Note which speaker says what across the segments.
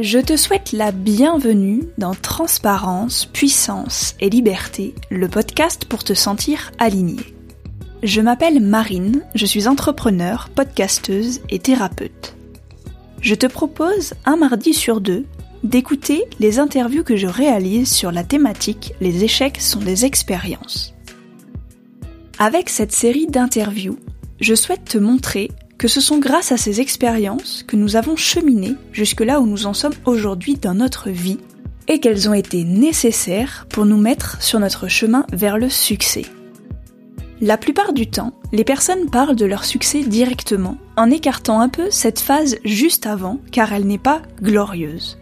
Speaker 1: Je te souhaite la bienvenue dans Transparence, Puissance et Liberté, le podcast pour te sentir aligné. Je m'appelle Marine, je suis entrepreneur, podcasteuse et thérapeute. Je te propose un mardi sur deux d'écouter les interviews que je réalise sur la thématique Les échecs sont des expériences. Avec cette série d'interviews, je souhaite te montrer que ce sont grâce à ces expériences que nous avons cheminé jusque là où nous en sommes aujourd'hui dans notre vie et qu'elles ont été nécessaires pour nous mettre sur notre chemin vers le succès. La plupart du temps, les personnes parlent de leur succès directement, en écartant un peu cette phase juste avant, car elle n'est pas glorieuse.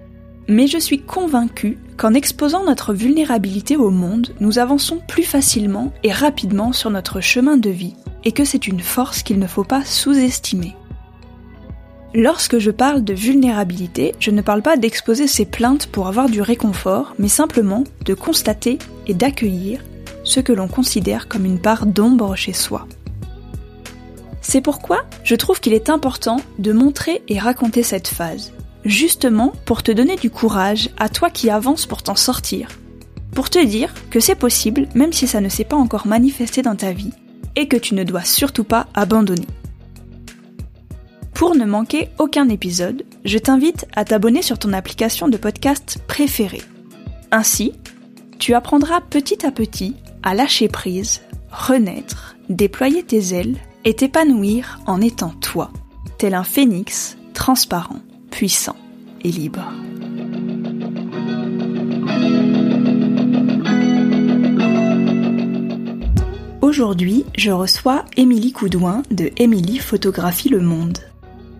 Speaker 1: Mais je suis convaincue qu'en exposant notre vulnérabilité au monde, nous avançons plus facilement et rapidement sur notre chemin de vie, et que c'est une force qu'il ne faut pas sous-estimer. Lorsque je parle de vulnérabilité, je ne parle pas d'exposer ses plaintes pour avoir du réconfort, mais simplement de constater et d'accueillir ce que l'on considère comme une part d'ombre chez soi. C'est pourquoi je trouve qu'il est important de montrer et raconter cette phase, justement pour te donner du courage à toi qui avances pour t'en sortir, pour te dire que c'est possible même si ça ne s'est pas encore manifesté dans ta vie, et que tu ne dois surtout pas abandonner. Pour ne manquer aucun épisode, je t'invite à t'abonner sur ton application de podcast préférée. Ainsi, tu apprendras petit à petit à lâcher prise, renaître, déployer tes ailes et t'épanouir en étant toi, tel un phénix transparent, puissant et libre. Aujourd'hui, je reçois Émilie Coudouin de Émilie Photographie le Monde.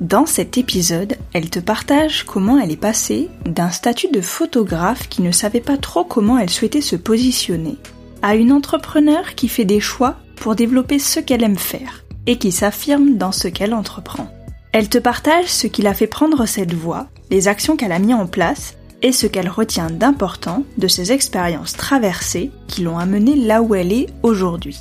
Speaker 1: Dans cet épisode, elle te partage comment elle est passée d'un statut de photographe qui ne savait pas trop comment elle souhaitait se positionner à une entrepreneur qui fait des choix pour développer ce qu'elle aime faire et qui s'affirme dans ce qu'elle entreprend. Elle te partage ce qui l'a fait prendre cette voie, les actions qu'elle a mis en place et ce qu'elle retient d'important de ses expériences traversées qui l'ont amenée là où elle est aujourd'hui.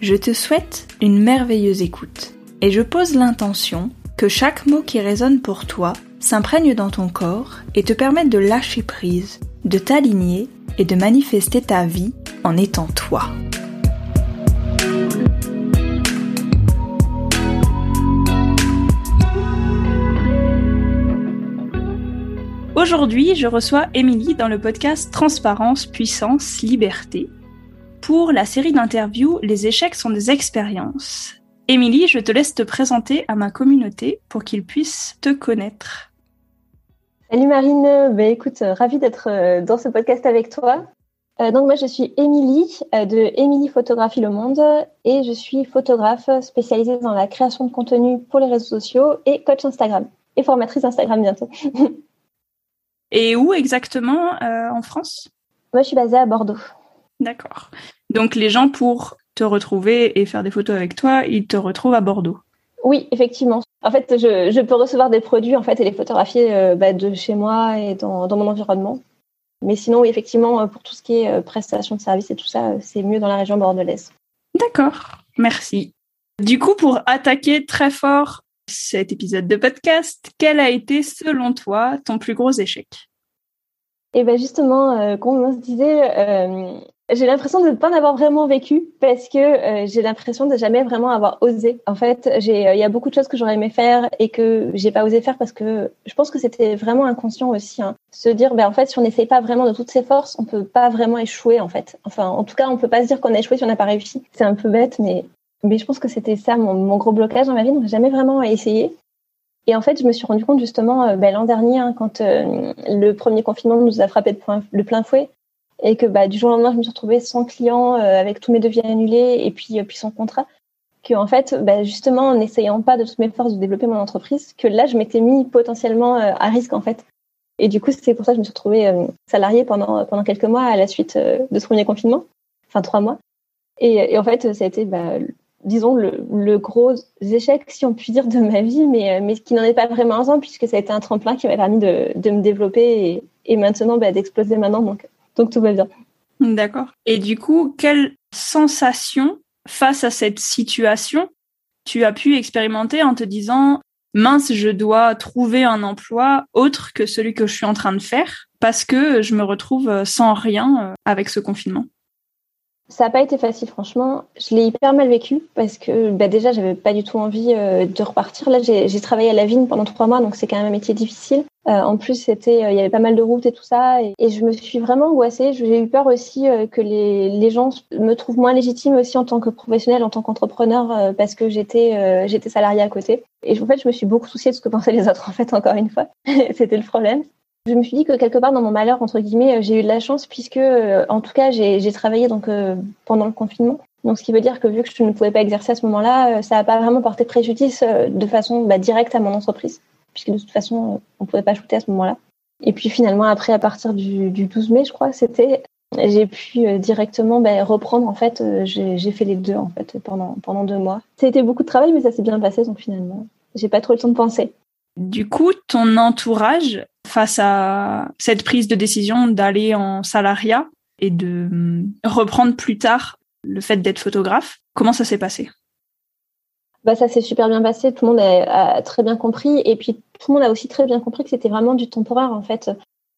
Speaker 1: Je te souhaite une merveilleuse écoute et je pose l'intention que chaque mot qui résonne pour toi s'imprègne dans ton corps et te permette de lâcher prise, de t'aligner et de manifester ta vie en étant toi. Aujourd'hui, je reçois Émilie dans le podcast Transparence, Puissance, Liberté pour la série d'interviews Les échecs sont des expériences. Émilie, je te laisse te présenter à ma communauté pour qu'ils puissent te connaître.
Speaker 2: Salut Marine, bah, écoute, euh, ravie d'être euh, dans ce podcast avec toi. Euh, donc moi je suis Émilie de Émilie Photographie Le Monde et je suis photographe spécialisée dans la création de contenu pour les réseaux sociaux et coach Instagram et formatrice Instagram bientôt.
Speaker 1: et où exactement en France?
Speaker 2: Moi je suis basée à Bordeaux.
Speaker 1: D'accord. Donc les gens pour te retrouver et faire des photos avec toi, ils te retrouvent à Bordeaux?
Speaker 2: Oui, effectivement. En fait, je, peux recevoir des produits en fait et les photographier euh, bah, de chez moi et dans, mon environnement. Mais sinon, oui, effectivement, euh, pour tout ce qui est euh, prestation de services et tout ça, c'est mieux dans la région bordelaise.
Speaker 1: D'accord, merci. Du coup, pour attaquer très fort cet épisode de podcast, quel a été selon toi ton plus gros échec?
Speaker 2: Eh ben justement, comme on se disait, j'ai l'impression de ne pas avoir vraiment vécu parce que euh, j'ai l'impression de jamais vraiment avoir osé. En fait, euh, il y a beaucoup de choses que j'aurais aimé faire et que j'ai pas osé faire parce que je pense que c'était vraiment inconscient aussi. Hein. Se dire, ben en fait, si on n'essaye pas vraiment de toutes ses forces, on peut pas vraiment échouer en fait. Enfin, en tout cas, on peut pas se dire qu'on a échoué si on n'a pas réussi. C'est un peu bête, mais mais je pense que c'était ça mon, gros blocage dans ma vie. Donc, jamais vraiment essayé. Et en fait, je me suis rendu compte justement euh, ben, l'an dernier, hein, quand le premier confinement nous a frappé de, plein fouet, et que bah, du jour au lendemain, je me suis retrouvée sans client, euh, avec tous mes devis annulés et puis, euh, puis sans contrat. Que en fait, bah, justement, en n'essayant pas de toutes mes forces de développer mon entreprise, que là, je m'étais mis potentiellement euh, à risque en fait. Et du coup, c'est pour ça que je me suis retrouvée salariée pendant, pendant quelques mois à la suite de ce premier confinement, enfin trois mois. Et, et en fait, ça a été, bah, disons, le, gros échec, si on peut dire, de ma vie, mais, mais qui n'en est pas vraiment un, puisque ça a été un tremplin qui m'a permis de, de me développer et, maintenant bah, d'exploser maintenant. Donc, donc tout va bien.
Speaker 1: D'accord. Et du coup, quelle sensation face à cette situation tu as pu expérimenter en te disant mince, je dois trouver un emploi autre que celui que je suis en train de faire parce que je me retrouve sans rien avec ce confinement?
Speaker 2: Ça n'a pas été facile, franchement. Je l'ai hyper mal vécu parce que bah, déjà, j'avais pas du tout envie euh, de repartir. Là, j'ai travaillé à la vigne pendant trois mois, donc c'est quand même un métier difficile. Euh, en plus, euh, il y avait pas mal de routes et tout ça, et, je me suis vraiment angoissée. J'ai eu peur aussi que les, les, gens me trouvent moins légitime aussi en tant que professionnelle, en tant qu'entrepreneur, parce que j'étais j'étais salariée à côté. Et en fait, je me suis beaucoup souciée de ce que pensaient les autres. En fait, encore une fois, c'était le problème je me suis dit que quelque part dans mon malheur entre guillemets, euh, j'ai eu de la chance puisque euh, en tout cas j'ai travaillé donc euh, pendant le confinement. Donc ce qui veut dire que vu que je ne pouvais pas exercer à ce moment-là, ça n'a pas vraiment porté préjudice de façon bah, directe à mon entreprise puisque de toute façon on ne pouvait pas shooter à ce moment-là. Et puis finalement après à partir du, 12 mai je crois c'était j'ai pu directement bah, reprendre en fait j'ai fait les deux en fait pendant pendant deux mois. C'était beaucoup de travail mais ça s'est bien passé donc finalement j'ai pas trop le temps de penser.
Speaker 1: Du coup, ton entourage, face à cette prise de décision d'aller en salariat et de hum, reprendre plus tard le fait d'être photographe, comment ça s'est passé?
Speaker 2: Bah, Ça s'est super bien passé, tout le monde a, très bien compris et puis tout le monde a aussi très bien compris que c'était vraiment du temporaire en fait.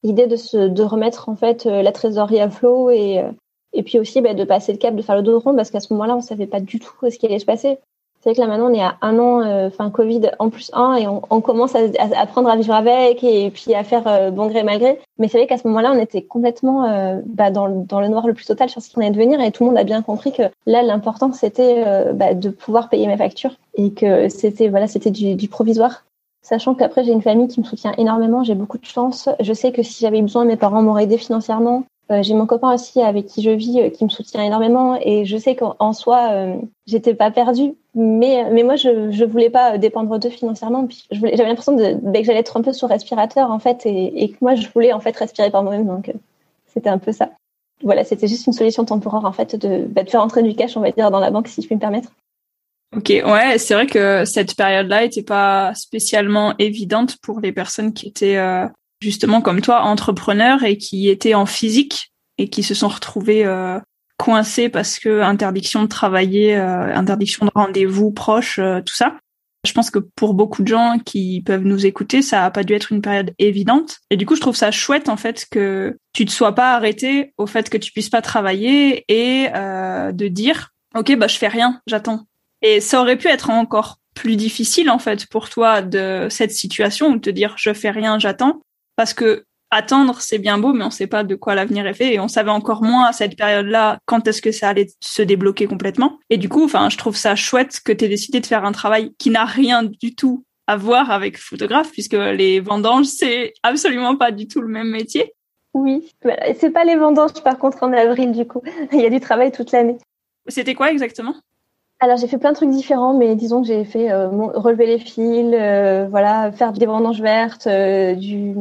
Speaker 2: L'idée de, de remettre en fait euh, la trésorerie à flot et, euh, et puis aussi bah, de passer le cap, de faire le dos rond parce qu'à ce moment-là, on ne savait pas du tout ce qui allait se passer. C'est vrai que là maintenant on est à un an, euh, enfin Covid en plus un, et on, on commence à, à, apprendre à vivre avec et puis à faire euh, bon gré mal gré. Mais c'est vrai qu'à ce moment-là on était complètement euh, bah, dans, dans, le noir le plus total sur ce qui allait devenir et tout le monde a bien compris que là l'important c'était bah, de pouvoir payer mes factures et que c'était voilà c'était du, du provisoire. Sachant qu'après j'ai une famille qui me soutient énormément, j'ai beaucoup de chance. Je sais que si j'avais besoin, mes parents m'auraient aidé financièrement. Euh, j'ai mon copain aussi avec qui je vis, euh, qui me soutient énormément, et je sais qu'en soi, euh, j'étais pas perdue, mais mais moi je je voulais pas dépendre d'eux financièrement. Puis j'avais l'impression de, bah, que j'allais être un peu sous respirateur en fait, et, et, que moi je voulais en fait respirer par moi-même, donc c'était un peu ça. Voilà, c'était juste une solution temporaire en fait de, bah, de faire entrer du cash, on va dire, dans la banque si je puis me permettre.
Speaker 1: Ok, ouais, c'est vrai que cette période-là était pas spécialement évidente pour les personnes qui étaient justement comme toi, entrepreneurs et qui étaient en physique et qui se sont retrouvés euh, coincés parce que interdiction de travailler, euh, interdiction de rendez-vous proches, euh, tout ça. Je pense que pour beaucoup de gens qui peuvent nous écouter, ça a pas dû être une période évidente. Et du coup, je trouve ça chouette en fait que tu te sois pas arrêté au fait que tu puisses pas travailler et de dire ok bah je fais rien, j'attends. Et ça aurait pu être encore plus difficile en fait pour toi de cette situation où te dire je fais rien, j'attends parce que attendre c'est bien beau mais on sait pas de quoi l'avenir est fait et on savait encore moins à cette période-là quand est-ce que ça allait se débloquer complètement. Et du coup enfin je trouve ça chouette que tu aies décidé de faire un travail qui n'a rien du tout à voir avec photographe puisque les vendanges c'est absolument pas du tout le même métier.
Speaker 2: Oui. C'est pas les vendanges par contre en avril du coup. Il y a du travail toute l'année.
Speaker 1: C'était quoi exactement?
Speaker 2: Alors j'ai fait plein de trucs différents, mais disons que j'ai fait euh, relever les fils, euh, voilà, faire des vendanges vertes, euh, du.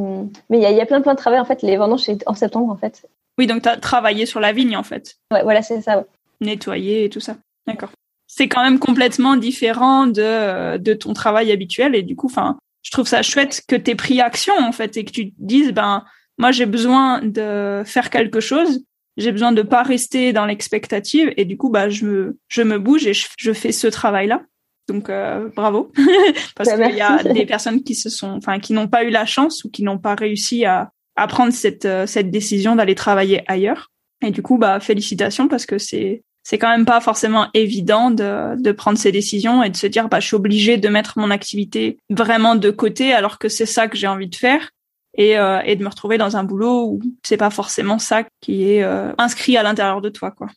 Speaker 2: Mais il y a, y a, plein plein de travail en fait. Les vendanges c'est en septembre en fait.
Speaker 1: Oui, donc tu as travaillé sur la vigne en fait.
Speaker 2: Ouais, voilà, c'est ça. Ouais.
Speaker 1: Nettoyer et tout ça. D'accord. C'est quand même complètement différent de de ton travail habituel et du coup, enfin, je trouve ça chouette que tu aies pris action en fait et que tu te dises ben moi j'ai besoin de faire quelque chose j'ai besoin de pas rester dans l'expectative et du coup bah je me je me bouge et je, fais ce travail là donc euh, bravo. Parce bah, qu'il y a des personnes qui se sont enfin qui n'ont pas eu la chance ou qui n'ont pas réussi à, à prendre cette euh, cette décision d'aller travailler ailleurs. Et du coup bah félicitations parce que c'est c'est quand même pas forcément évident de, de prendre ces décisions et de se dire bah je suis obligée de mettre mon activité vraiment de côté alors que c'est ça que j'ai envie de faire et, euh, et de me retrouver dans un boulot où c'est pas forcément ça qui est euh, inscrit à l'intérieur de toi, quoi.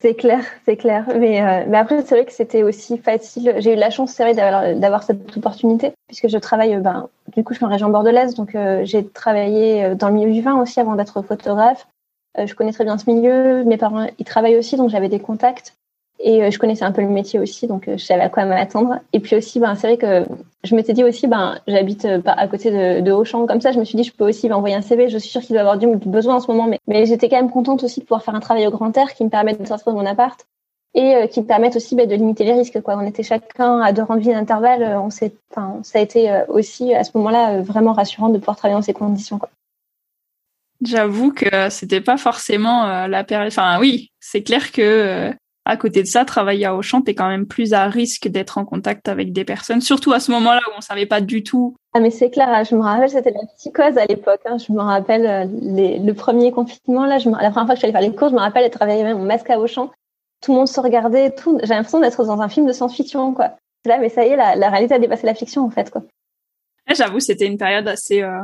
Speaker 2: C'est clair, c'est clair. Mais, euh, mais après, c'est vrai que c'était aussi facile. J'ai eu la chance, c'est vrai, d'avoir cette opportunité, puisque je travaille, ben, du coup, je suis en région bordelaise, donc j'ai travaillé dans le milieu du vin aussi avant d'être photographe. je connais très bien ce milieu. Mes parents, ils travaillent aussi, donc j'avais des contacts. Et euh, je connaissais un peu le métier aussi, donc euh, je savais à quoi m'attendre. Et puis aussi, ben, c'est vrai que je m'étais dit aussi, ben, j'habite euh, à côté de, Auchan, comme ça, je me suis dit, je peux aussi m'envoyer un CV. Je suis sûre qu'il doit avoir du besoin en ce moment, mais, j'étais quand même contente aussi de pouvoir faire un travail au grand air qui me permette de sortir de mon appart et qui me permette aussi ben, de limiter les risques. On était chacun à deux rangs de d'intervalle. Ça a été aussi à ce moment-là vraiment rassurant de pouvoir travailler dans ces conditions.
Speaker 1: J'avoue que c'était pas forcément la période. Enfin, oui, c'est clair que à côté de ça, travailler à Auchan, t'es quand même plus à risque d'être en contact avec des personnes, surtout à ce moment-là où on savait pas du tout.
Speaker 2: Ah mais c'est clair, je me rappelle, c'était la psychose à l'époque. Hein. Je me rappelle euh, le premier confinement là, je la première fois que je suis allée faire les courses, je me rappelle être travailler avec mon masque à Auchan. Tout le monde se regardait, tout. J'ai l'impression d'être dans un film de science-fiction quoi. Là, mais ça y est, la, la, réalité a dépassé la fiction en fait quoi.
Speaker 1: J'avoue, c'était une période assez euh,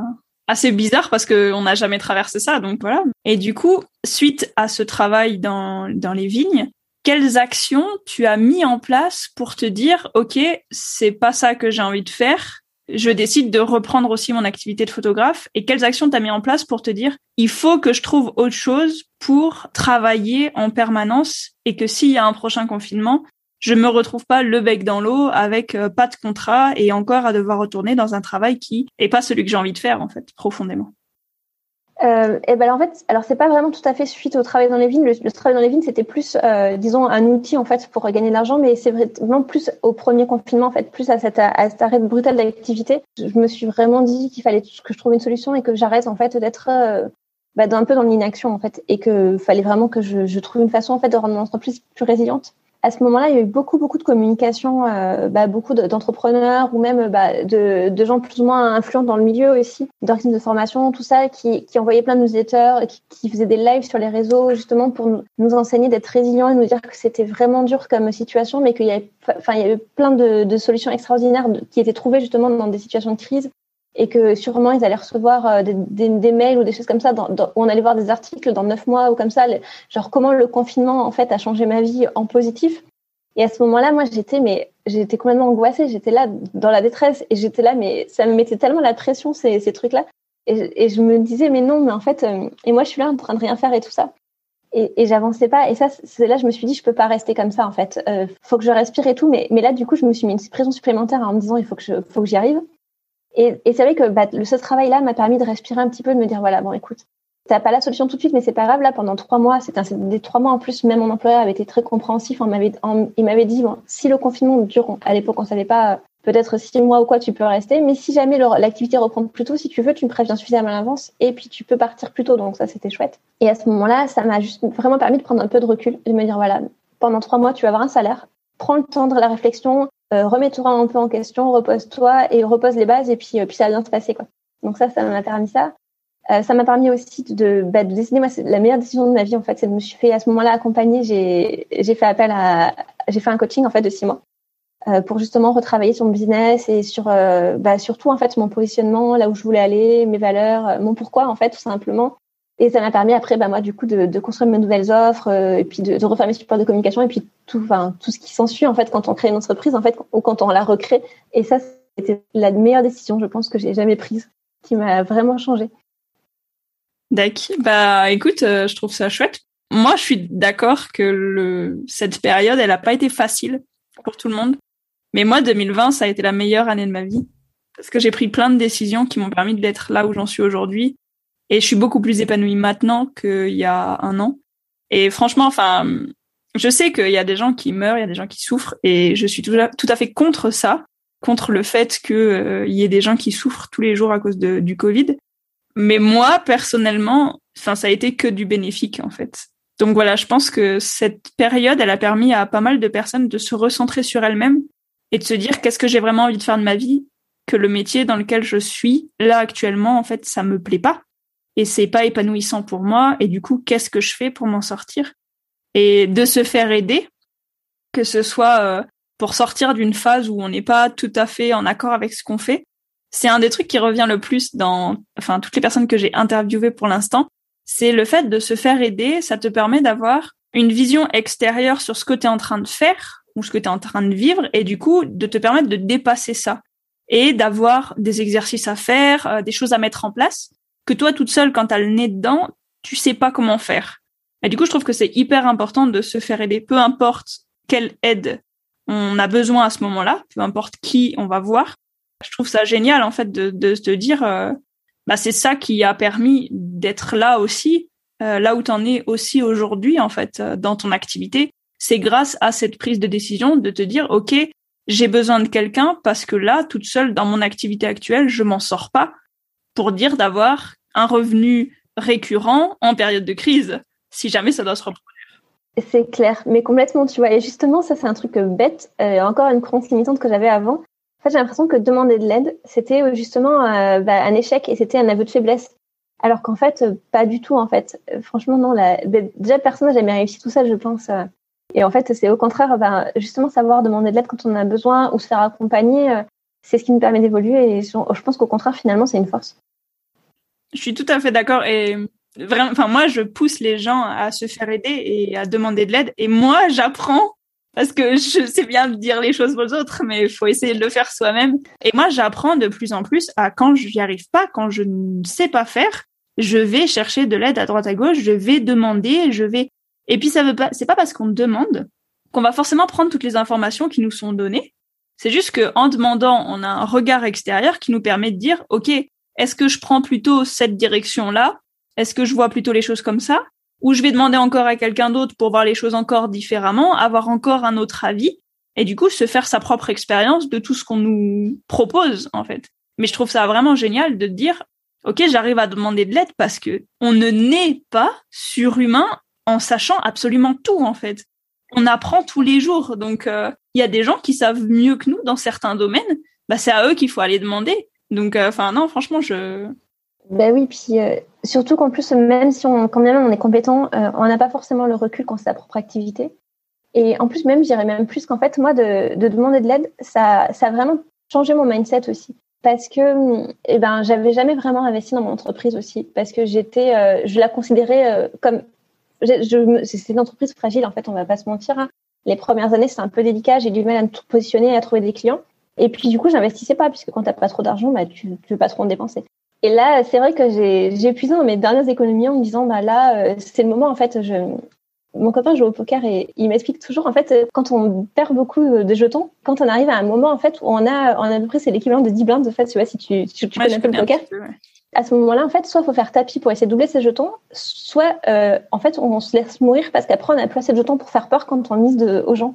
Speaker 1: assez bizarre parce que on n'a jamais traversé ça, donc voilà. Et du coup, suite à ce travail dans dans les vignes, quelles actions tu as mis en place pour te dire ok c'est pas ça que j'ai envie de faire je décide de reprendre aussi mon activité de photographe et quelles actions tu as mis en place pour te dire il faut que je trouve autre chose pour travailler en permanence et que s'il y a un prochain confinement je me retrouve pas le bec dans l'eau avec euh, pas de contrat et encore à devoir retourner dans un travail qui est pas celui que j'ai envie de faire en fait profondément
Speaker 2: euh, et ben en fait, alors c'est pas vraiment tout à fait suite au travail dans les vignes. Le, travail dans les vignes, c'était plus, euh, disons, un outil en fait pour gagner de l'argent, mais c'est vraiment plus au premier confinement en fait, plus à, cette, à cet arrêt brutal d'activité. Je me suis vraiment dit qu'il fallait que je trouve une solution et que j'arrête en fait d'être euh, bah, un peu dans l'inaction en fait, et que fallait vraiment que je, je trouve une façon en fait de rendre mon entreprise plus résiliente à ce moment-là, il y a eu beaucoup, beaucoup de communication, euh, bah, beaucoup d'entrepreneurs ou même bah, de, gens plus ou moins influents dans le milieu aussi, d'organismes de formation, tout ça, qui, qui envoyaient plein de newsletters, qui, qui faisaient des lives sur les réseaux justement pour nous, enseigner d'être résilients et nous dire que c'était vraiment dur comme situation, mais qu'il y avait, enfin, plein de solutions extraordinaires qui étaient trouvées justement dans des situations de crise et que sûrement ils allaient recevoir euh, des, mails ou des choses comme ça où on allait voir des articles dans neuf mois ou comme ça, genre comment le confinement en fait a changé ma vie en positif. Et à ce moment-là, moi j'étais mais j'étais complètement angoissée, j'étais là dans la détresse et j'étais là mais ça me mettait tellement la pression ces, trucs-là et, je me disais mais non mais en fait euh, et moi je suis là en train de rien faire et tout ça. Et, et j'avançais pas. Et ça, c'est là, je me suis dit, je peux pas rester comme ça, en fait. Euh, faut que je respire et tout. Mais, mais là, du coup, je me suis mis une pression supplémentaire en me disant, il faut que je, faut que j'y arrive. Et, et c'est vrai que bah, ce travail-là m'a permis de respirer un petit peu, de me dire voilà, bon, écoute, t'as pas la solution tout de suite, mais c'est pas grave. Là, pendant trois mois, c'était des trois mois en plus. Même mon employeur avait été très compréhensif. On m'avait, il m'avait dit bon, si le confinement dure, à l'époque, on savait pas, peut-être six mois ou quoi, tu peux rester. Mais si jamais l'activité reprend plus tôt, si tu veux, tu me préviens suffisamment à l'avance et puis tu peux partir plus tôt. Donc ça, c'était chouette. Et à ce moment-là, ça m'a juste vraiment permis de prendre un peu de recul, de me dire voilà, pendant trois mois, tu vas avoir un salaire. Prends le temps de la réflexion, remets-toi un peu en question, repose-toi et repose les bases et puis, euh, puis ça va bien se passer. Quoi. Donc ça, ça m'a permis ça. Euh, ça m'a permis aussi de, bah, de décider, moi, c'est la meilleure décision de ma vie, en fait, c'est de me suis fait à ce moment-là accompagner, j'ai, j'ai fait appel à, j'ai fait un coaching, en fait, de six mois. Euh, pour justement retravailler sur mon business et sur euh, bah, surtout en fait mon positionnement là où je voulais aller mes valeurs euh, mon pourquoi en fait tout simplement et ça m'a permis après, bah, moi, du coup, de, de construire mes nouvelles offres euh, et puis de, de, refaire mes supports de communication et puis tout, enfin, tout ce qui s'ensuit, en fait, quand on crée une entreprise, en fait, ou quand on la recrée. Et ça, c'était la meilleure décision, je pense, que j'ai jamais prise, qui m'a vraiment changé.
Speaker 1: D'accord. Bah, écoute, euh, je trouve ça chouette. Moi, je suis d'accord que le, cette période, elle n'a pas été facile pour tout le monde. Mais moi, 2020, ça a été la meilleure année de ma vie. Parce que j'ai pris plein de décisions qui m'ont permis d'être là où j'en suis aujourd'hui et je suis beaucoup plus épanouie maintenant qu'il y a un an. Et franchement, enfin, je sais qu'il y a des gens qui meurent, il y a des gens qui souffrent, et je suis tout à, fait contre ça, contre le fait qu'il euh, y ait des gens qui souffrent tous les jours à cause du Covid. Mais moi, personnellement, ça a été que du bénéfique en fait. Donc voilà, je pense que cette période, elle a permis à pas mal de personnes de se recentrer sur elles-mêmes et de se dire qu'est-ce que j'ai vraiment envie de faire de ma vie, que le métier dans lequel je suis là actuellement, en fait, ça me plaît pas et c'est pas épanouissant pour moi et du coup qu'est-ce que je fais pour m'en sortir? Et de se faire aider que ce soit euh, pour sortir d'une phase où on n'est pas tout à fait en accord avec ce qu'on fait c'est un des trucs qui revient le plus dans enfin toutes les personnes que j'ai interviewées pour l'instant c'est le fait de se faire aider ça te permet d'avoir une vision extérieure sur ce que tu es en train de faire ou ce que tu es en train de vivre et du coup de te permettre de dépasser ça et d'avoir des exercices à faire, euh, des choses à mettre en place que toi toute seule quand t'as le nez dedans, tu sais pas comment faire. Et du coup, je trouve que c'est hyper important de se faire aider, peu importe quelle aide on a besoin à ce moment-là, peu importe qui on va voir. Je trouve ça génial en fait de, de se dire, euh, bah c'est ça qui a permis d'être là aussi, euh, là où t'en es aussi aujourd'hui en fait euh, dans ton activité. C'est grâce à cette prise de décision de te dire, ok, j'ai besoin de quelqu'un parce que là, toute seule dans mon activité actuelle, je m'en sors pas. Pour dire d'avoir un revenu récurrent en période de crise, si jamais ça doit se reproduire.
Speaker 2: C'est clair, mais complètement, tu vois. Et justement, ça, c'est un truc bête, euh, encore une croyance limitante que j'avais avant. En fait, j'ai l'impression que demander de l'aide, c'était euh, justement euh, bah, un échec et c'était un aveu de faiblesse. Alors qu'en fait, pas du tout, en fait. franchement, non. La... Déjà, personne n'a jamais réussi tout ça, je pense. Et en fait, c'est au contraire, bah, justement, savoir demander de l'aide quand on en a besoin ou se faire accompagner, c'est ce qui nous permet d'évoluer. Et je pense qu'au contraire, finalement, c'est une force.
Speaker 1: Je suis tout à fait d'accord. Et vraiment, enfin moi, je pousse les gens à se faire aider et à demander de l'aide. Et moi, j'apprends parce que je sais bien dire les choses aux autres, mais il faut essayer de le faire soi-même. Et moi, j'apprends de plus en plus à quand je n'y arrive pas, quand je ne sais pas faire, je vais chercher de l'aide à droite à gauche, je vais demander, je vais. Et puis ça veut pas, c'est pas parce qu'on demande qu'on va forcément prendre toutes les informations qui nous sont données. C'est juste que en demandant, on a un regard extérieur qui nous permet de dire, ok, est-ce que je prends plutôt cette direction-là? Est-ce que je vois plutôt les choses comme ça? Ou je vais demander encore à quelqu'un d'autre pour voir les choses encore différemment, avoir encore un autre avis, et du coup se faire sa propre expérience de tout ce qu'on nous propose en fait. Mais je trouve ça vraiment génial de dire, ok, j'arrive à demander de l'aide parce que on ne naît pas surhumain en sachant absolument tout en fait. On apprend tous les jours, donc euh, il y a des gens qui savent mieux que nous dans certains domaines. Bah c'est à eux qu'il faut aller demander. Donc, euh, enfin non, franchement, je
Speaker 2: ben oui, puis euh, surtout qu'en plus, même si on, quand même on est compétent, euh, on n'a pas forcément le recul quand c'est sa propre activité. Et en plus, même, j'irais même plus qu'en fait, moi, de, de demander de l'aide, ça, ça a vraiment changé mon mindset aussi. Parce que, eh ben, j'avais jamais vraiment investi dans mon entreprise aussi. Parce que j'étais, je la considérais comme, c'est une entreprise fragile, en fait, on va pas se mentir. Hein. Les premières années, c'était un peu délicat, j'ai du mal à me positionner, à trouver des clients. Et puis, du coup, j'investissais pas, puisque quand t'as pas trop d'argent, bah, tu, tu veux pas trop en dépenser. Et là, c'est vrai que j'ai épuisé dans mes dernières économies en me disant, bah là, euh, c'est le moment, en fait, je, mon copain joue au poker et il m'explique toujours, en fait, quand on perd beaucoup de jetons, quand on arrive à un moment, en fait, où on a, on a à peu près, c'est l'équivalent de 10 blindes, en fait, tu vois, si tu, tu, connais un peu le poker. À ce moment-là, en fait, soit faut faire tapis pour essayer de doubler ses jetons, soit, euh, en fait, on se laisse mourir parce qu'après, on n'a plus assez de jetons pour faire peur quand on mise de, aux gens.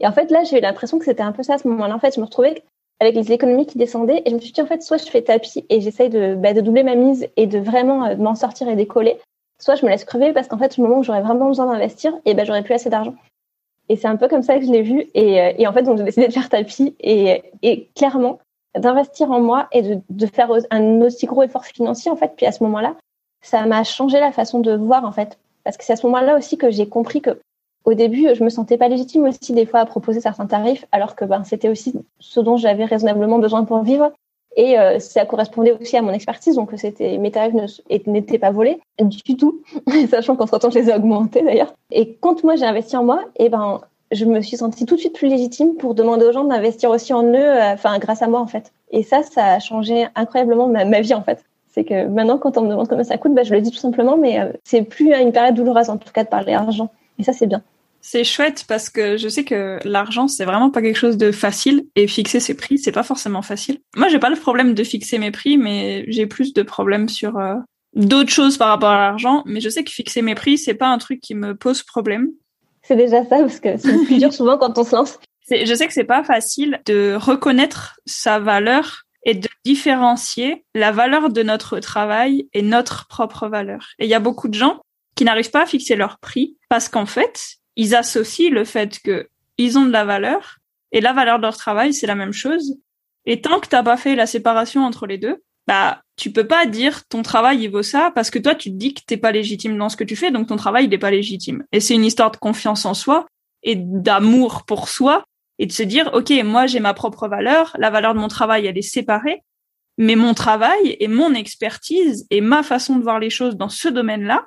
Speaker 2: Et en fait, là, j'ai eu l'impression que c'était un peu ça à ce moment-là. En fait, je me retrouvais avec les économies qui descendaient. Et je me suis dit, en fait, soit je fais tapis et j'essaye de, bah, doubler ma mise et de vraiment euh, m'en sortir et décoller, soit je me laisse crever parce qu'en fait, au moment où j'aurais vraiment besoin d'investir, et ben, j'aurais plus assez d'argent. Et c'est un peu comme ça que je l'ai vu. Et, euh, en fait, donc, j'ai décidé de faire tapis et, clairement, d'investir en moi et de, faire un aussi gros effort financier, en fait. Puis à ce moment-là, ça m'a changé la façon de voir, en fait. Parce que c'est à ce moment-là aussi que j'ai compris que au début, je me sentais pas légitime aussi des fois à proposer certains tarifs, alors que ben, c'était aussi ce dont j'avais raisonnablement besoin pour vivre. Et euh, ça correspondait aussi à mon expertise, donc c'était mes tarifs n'étaient pas volés du tout, sachant qu'entre temps je les ai augmentés d'ailleurs. Et quand moi j'ai investi en moi, et eh ben je me suis sentie tout de suite plus légitime pour demander aux gens d'investir aussi en eux, euh, enfin grâce à moi en fait. Et ça, ça a changé incroyablement ma, vie en fait. C'est que maintenant quand on me demande combien ça coûte, ben, je le dis tout simplement, mais euh, c'est plus une période douloureuse en tout cas de parler argent. Et ça c'est bien.
Speaker 1: C'est chouette parce que je sais que l'argent c'est vraiment pas quelque chose de facile et fixer ses prix c'est pas forcément facile. Moi j'ai pas le problème de fixer mes prix mais j'ai plus de problèmes sur euh, d'autres choses par rapport à l'argent mais je sais que fixer mes prix c'est pas un truc qui me pose problème.
Speaker 2: C'est déjà ça parce que c'est plus dur souvent quand on se lance.
Speaker 1: Je sais que c'est pas facile de reconnaître sa valeur et de différencier la valeur de notre travail et notre propre valeur. Et il y a beaucoup de gens qui n'arrivent pas à fixer leur prix parce qu'en fait, ils associent le fait que ils ont de la valeur et la valeur de leur travail, c'est la même chose. Et tant que t'as pas fait la séparation entre les deux, bah, tu peux pas dire ton travail il vaut ça parce que toi tu te dis que t'es pas légitime dans ce que tu fais, donc ton travail il est pas légitime. Et c'est une histoire de confiance en soi et d'amour pour soi et de se dire ok moi j'ai ma propre valeur, la valeur de mon travail elle est séparée, mais mon travail et mon expertise et ma façon de voir les choses dans ce domaine-là,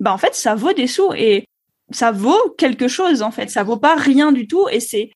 Speaker 1: bah en fait ça vaut des sous et ça vaut quelque chose en fait, ça vaut pas rien du tout et c'est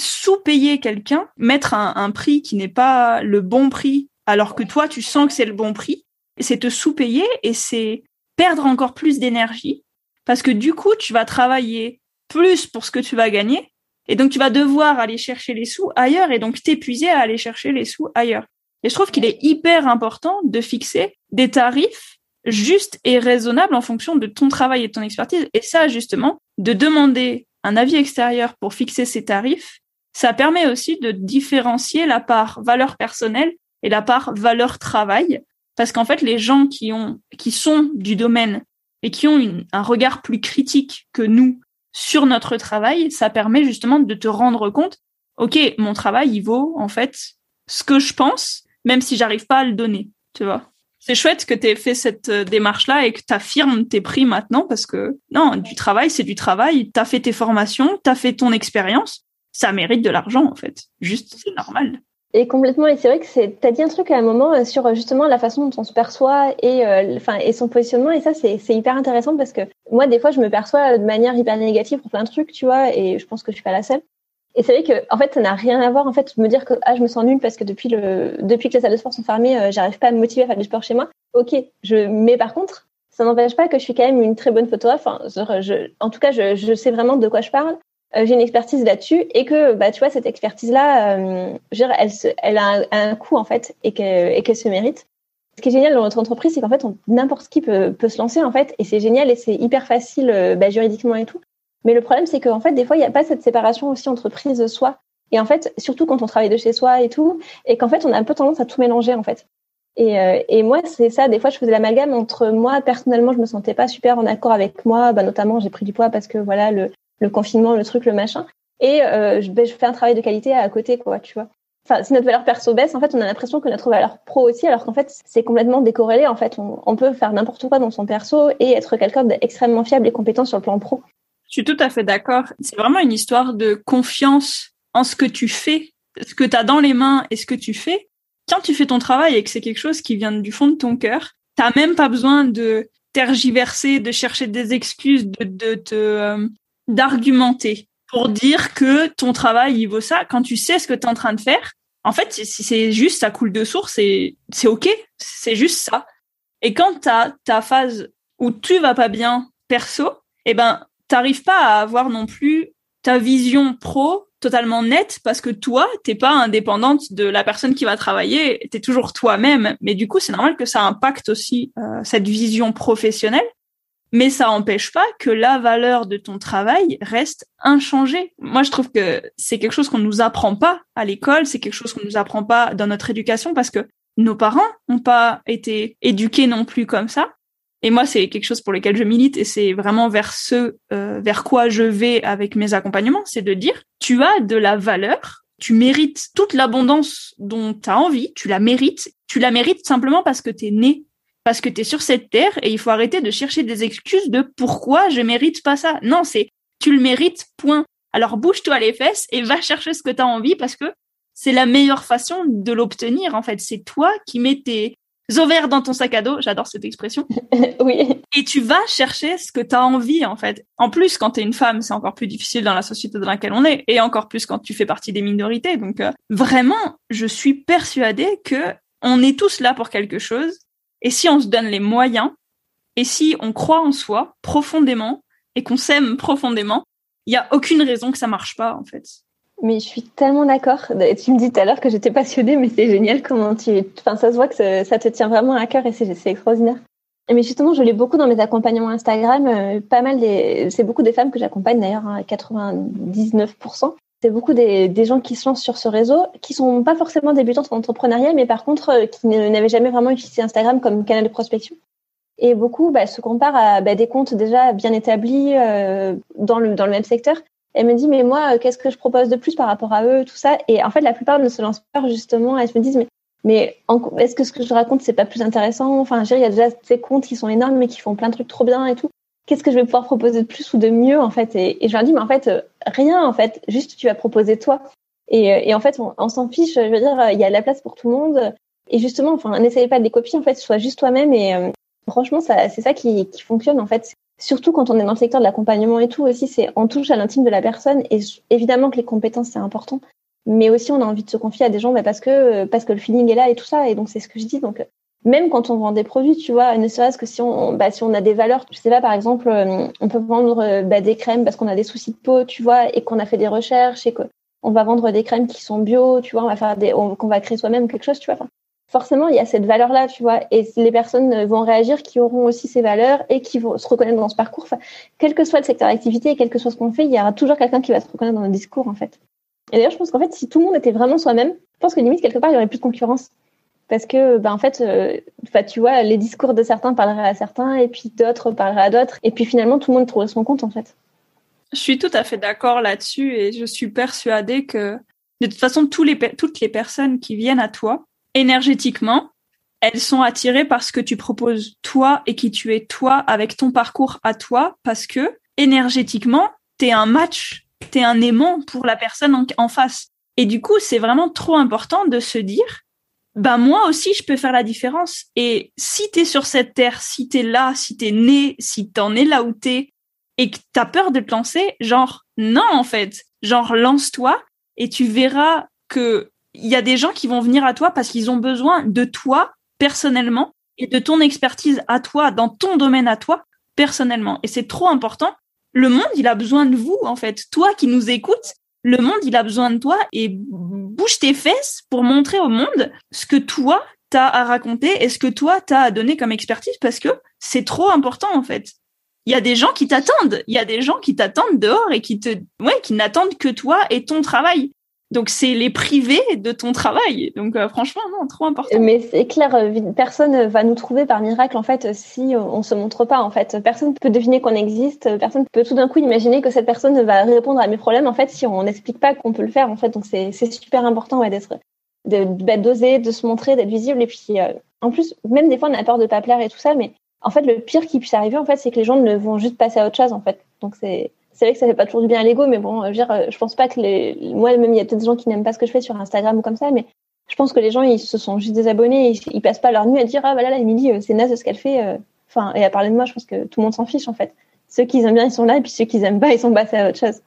Speaker 1: sous-payer quelqu'un, mettre un, prix qui n'est pas le bon prix alors que toi tu sens que c'est le bon prix, c'est te sous-payer et c'est perdre encore plus d'énergie parce que du coup tu vas travailler plus pour ce que tu vas gagner et donc tu vas devoir aller chercher les sous ailleurs et donc t'épuiser à aller chercher les sous ailleurs. Et je trouve qu'il est hyper important de fixer des tarifs juste et raisonnable en fonction de ton travail et de ton expertise. Et ça, justement, de demander un avis extérieur pour fixer ses tarifs, ça permet aussi de différencier la part valeur personnelle et la part valeur travail. Parce qu'en fait, les gens qui ont, qui sont du domaine et qui ont un regard plus critique que nous sur notre travail, ça permet justement de te rendre compte, ok, mon travail, il vaut en fait ce que je pense, même si j'arrive pas à le donner, tu vois. C'est chouette que tu aies fait cette euh, démarche-là et que tu affirmes tes prix maintenant parce que non, du travail, c'est du travail. Tu as fait tes formations, tu as fait ton expérience. Ça mérite de l'argent, en fait. Juste, c'est normal.
Speaker 2: Et complètement, et c'est vrai que c'est, t'as dit un truc à un moment euh, sur euh, justement la façon dont on se perçoit et, enfin, et son positionnement, et ça c'est, c'est hyper intéressant parce que moi des fois je me perçois de manière hyper négative pour plein de trucs, tu vois, et je pense que je suis pas la seule. Et c'est vrai que en fait ça n'a rien à voir en fait me dire que ah je me sens nulle parce que depuis le depuis que les salles de sport sont fermées, j'arrive pas à me motiver à faire du sport chez moi. Ok, je mais par contre ça n'empêche pas que je suis quand même une très bonne photographe. Enfin, je, en tout cas, je, je sais vraiment de quoi je parle. Euh, j'ai une expertise là-dessus et que bah tu vois cette expertise là euh, elle se, elle a un, coût en fait et qu'elle et qu'elle se mérite ce qui est génial dans notre entreprise c'est qu'en fait n'importe qui peut, peut se lancer en fait et c'est génial et c'est hyper facile euh, bah, juridiquement et tout mais le problème c'est qu'en fait des fois il n'y a pas cette séparation aussi entreprise soi et en fait surtout quand on travaille de chez soi et tout et qu'en fait on a un peu tendance à tout mélanger en fait et, euh, et moi c'est ça des fois je faisais l'amalgame entre moi personnellement je me sentais pas super en accord avec moi bah, notamment j'ai pris du poids parce que voilà le le confinement, le truc, le machin. Et euh, je, ben, je, fais un travail de qualité à côté, quoi, tu vois. Enfin, si notre valeur perso baisse, en fait, on a l'impression que notre valeur pro aussi, alors qu'en fait, c'est complètement décorrélé. En fait, on peut faire n'importe quoi dans son perso et être quelqu'un d'extrêmement fiable et compétent sur le plan pro.
Speaker 1: Je suis tout à fait d'accord. C'est vraiment une histoire de confiance en ce que tu fais, ce que tu as dans les mains et ce que tu fais. Quand tu fais ton travail et que c'est quelque chose qui vient du fond de ton cœur, t'as même pas besoin de tergiverser, de chercher des excuses, de, te euh, d'argumenter pour dire que ton travail il vaut ça quand tu sais ce que tu es en train de faire. En fait, si c'est juste ça coule de source, c'est c'est OK, c'est juste ça. Et quand tu as ta phase où tu vas pas bien perso, eh ben t'arrives pas à avoir non plus ta vision pro totalement nette parce que toi, t'es pas indépendante de la personne qui va travailler, t'es toujours toi-même. Mais du coup, c'est normal que ça impacte aussi euh, cette vision professionnelle mais ça n'empêche pas que la valeur de ton travail reste inchangée. Moi, je trouve que c'est quelque chose qu'on nous apprend pas à l'école, c'est quelque chose qu'on nous apprend pas dans notre éducation parce que nos parents n'ont pas été éduqués non plus comme ça. Et moi, c'est quelque chose pour lequel je milite et c'est vraiment vers ce euh, vers quoi je vais avec mes accompagnements, c'est de dire tu as de la valeur, tu mérites toute l'abondance dont tu envie, tu la mérites, tu la mérites simplement parce que tu es né parce que tu es sur cette terre et il faut arrêter de chercher des excuses de pourquoi je mérite pas ça. Non, c'est tu le mérites, point. Alors bouge-toi les fesses et va chercher ce que tu as envie parce que c'est la meilleure façon de l'obtenir en fait. C'est toi qui mets tes ovaires dans ton sac à dos, j'adore cette expression.
Speaker 2: oui.
Speaker 1: Et tu vas chercher ce que tu as envie en fait. En plus quand tu es une femme, c'est encore plus difficile dans la société dans laquelle on est et encore plus quand tu fais partie des minorités. Donc euh, vraiment, je suis persuadée que on est tous là pour quelque chose et si on se donne les moyens, et si on croit en soi profondément, et qu'on s'aime profondément, il n'y a aucune raison que ça marche pas, en fait.
Speaker 2: Mais je suis tellement d'accord. Tu me dis tout à l'heure que j'étais passionnée, mais c'est génial comment tu. Enfin, ça se voit que ça te tient vraiment à cœur et c'est extraordinaire. Mais justement, je l'ai beaucoup dans mes accompagnements Instagram. Euh, pas mal des. C'est beaucoup des femmes que j'accompagne d'ailleurs, hein, à 99% c'est beaucoup des, des, gens qui se lancent sur ce réseau, qui sont pas forcément débutantes en entrepreneuriat, mais par contre euh, qui n'avaient jamais vraiment utilisé Instagram comme canal de prospection. Et beaucoup bah, se comparent à bah, des comptes déjà bien établis euh, dans, le, dans le même secteur. Elle me dit, mais moi, euh, qu'est-ce que je propose de plus par rapport à eux, tout ça? Et en fait, la plupart ne se lancent pas justement. Elles me disent, mais, mais est-ce que ce que je raconte, c'est pas plus intéressant? Enfin, je il y a déjà ces comptes qui sont énormes, mais qui font plein de trucs trop bien et tout. Qu'est-ce que je vais pouvoir proposer de plus ou de mieux en fait? Et, je leur dis mais en fait euh, rien en fait. Juste tu vas proposer toi. Et, euh, en fait on, s'en fiche. Je veux dire il y a la place pour tout le monde. Et justement enfin n'essayez pas de les copier en fait sois juste toi-même. Et franchement ça c'est ça qui, qui fonctionne en fait surtout quand on est dans le secteur de l'accompagnement et tout aussi c'est on touche à l'intime de la personne et évidemment que les compétences c'est important mais aussi on a envie de se confier à des gens bah, parce que parce que le feeling est là et tout ça et donc c'est ce que je dis donc même quand on vend des produits, tu vois, ne serait-ce que si on, bah, si on a des valeurs, je sais pas, par exemple, euh, on peut vendre euh, bah, des crèmes parce qu'on a des soucis de peau, tu vois, et qu'on a fait des recherches et qu'on va vendre des crèmes qui sont bio, tu vois, on va faire des, qu'on va créer soi-même quelque chose, tu vois. Forcément, il y a cette valeur-là, tu vois, et les personnes vont réagir qui auront aussi ces valeurs et qui vont se reconnaître dans ce parcours. Quel que soit le secteur d'activité et quel que soit ce qu'on fait, il y aura toujours quelqu'un qui va se reconnaître dans le discours, en fait. Et d'ailleurs, je pense qu'en fait, si tout le monde était vraiment soi-même, je pense que limite, quelque part, il y aurait plus de concurrence parce que ben en fait euh, tu vois les discours de certains parleraient à certains et puis d'autres parleraient à d'autres et puis finalement tout le monde trouverait son compte en fait
Speaker 1: Je suis tout à fait d'accord là-dessus et je suis persuadée que de toute façon, toutes les personnes qui viennent à toi, énergétiquement, elles sont attirées par ce que tu proposes toi et qui tu es toi avec ton parcours à toi parce que énergétiquement, t'es un match, t'es un aimant pour la personne en, face. Et du coup, c'est vraiment trop important de se dire, bah moi aussi, je peux faire la différence. Et si t'es sur cette terre, si t'es là, si t'es né, si t'en es là où t'es, et que t'as peur de te lancer, genre non en fait, genre lance-toi et tu verras que il y a des gens qui vont venir à toi parce qu'ils ont besoin de toi personnellement et de ton expertise à toi dans ton domaine à toi personnellement. Et c'est trop important. Le monde, il a besoin de vous en fait. Toi qui nous écoutes, le monde, il a besoin de toi et bouge tes fesses pour montrer au monde ce que toi t'as à raconter et ce que toi t'as à donner comme expertise parce que c'est trop important en fait il y a des gens qui t'attendent. Il y a des gens qui t'attendent dehors et qui te, ouais, qui n'attendent que toi et ton travail. Donc c'est les privés de ton travail. Donc euh, franchement, non, trop important.
Speaker 2: Mais c'est clair, euh, personne va nous trouver par miracle en fait si on se montre pas en fait. Personne peut deviner qu'on existe. Personne peut tout d'un coup imaginer que cette personne va répondre à mes problèmes en fait si on n'explique pas qu'on peut le faire en fait. Donc c'est super important d'être d'oser, de, se montrer, d'être visible. Et puis euh, en plus, même des fois on a peur de pas plaire et tout ça, mais en fait, le pire qui puisse arriver, en fait, c'est que les gens ne vont juste passer à autre chose, en fait. Donc c'est c'est vrai que ça fait pas toujours du bien à l'ego, mais bon, je veux dire, je pense pas que les moi même il y a peut-être des gens qui n'aiment pas ce que je fais sur Instagram ou comme ça, mais je pense que les gens ils se sont juste désabonnés, ils, ils passent pas leur nuit à dire ah voilà là Émilie euh, c'est naze ce qu'elle fait, euh. enfin et à parler de moi, je pense que tout le monde s'en fiche en fait. Ceux qui aiment bien ils sont là et puis ceux qui aiment pas ils sont passés à autre chose.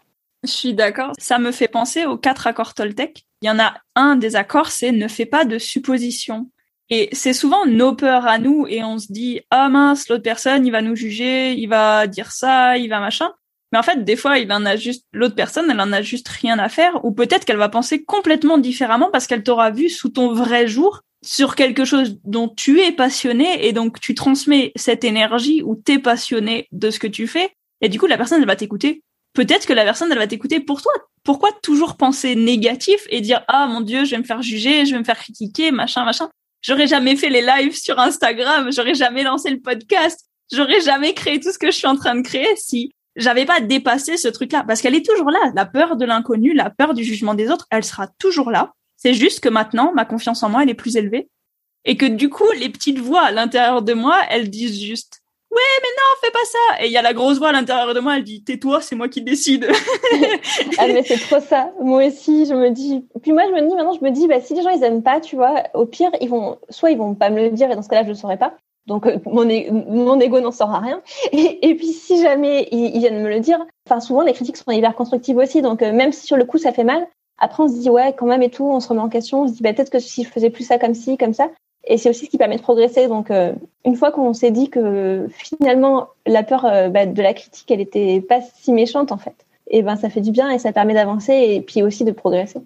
Speaker 1: Je suis d'accord. Ça me fait penser aux quatre accords Toltec. Il y en a un des accords, c'est ne fais pas de suppositions. Et c'est souvent nos peurs à nous et on se dit ah mince l'autre personne il va nous juger, il va dire ça, il va machin. Mais en fait des fois il en a juste l'autre personne elle en a juste rien à faire ou peut-être qu'elle va penser complètement différemment parce qu'elle t'aura vu sous ton vrai jour sur quelque chose dont tu es passionné et donc tu transmets cette énergie ou t'es passionné de ce que tu fais et du coup la personne elle va t'écouter. Peut-être que la personne elle va t'écouter pour toi. Pourquoi toujours penser négatif et dire ah mon dieu je vais me faire juger, je vais me faire critiquer machin machin J'aurais jamais fait les lives sur Instagram, j'aurais jamais lancé le podcast, j'aurais jamais créé tout ce que je suis en train de créer si j'avais pas dépassé ce truc-là. Parce qu'elle est toujours là. La peur de l'inconnu, la peur du jugement des autres, elle sera toujours là. C'est juste que maintenant, ma confiance en moi, elle est plus élevée. Et que du coup, les petites voix à l'intérieur de moi, elles disent juste ouais, mais non, fais pas ça. Et il y a la grosse voix à l'intérieur de moi, elle dit, tais-toi, c'est moi qui décide.
Speaker 2: ah, mais c'est trop ça. Moi aussi, je me dis, puis moi, je me dis, maintenant, je me dis, bah, si les gens, ils aiment pas, tu vois, au pire, ils vont, soit ils vont pas me le dire, et dans ce cas-là, je le saurais pas. Donc, euh, mon, mon ego n'en saura rien. Et, puis, si jamais ils, viennent me le dire, enfin, souvent, les critiques sont hyper constructives aussi. Donc, euh, même si sur le coup, ça fait mal, après, on se dit, ouais, quand même et tout, on se remet en question. On se dit, bah, peut-être que si je faisais plus ça comme ci, comme ça, et c'est aussi ce qui permet de progresser. Donc, euh, une fois qu'on s'est dit que finalement, la peur bah, de la critique, elle était pas si méchante en fait, et ben ça fait du bien et ça permet d'avancer et puis aussi de progresser.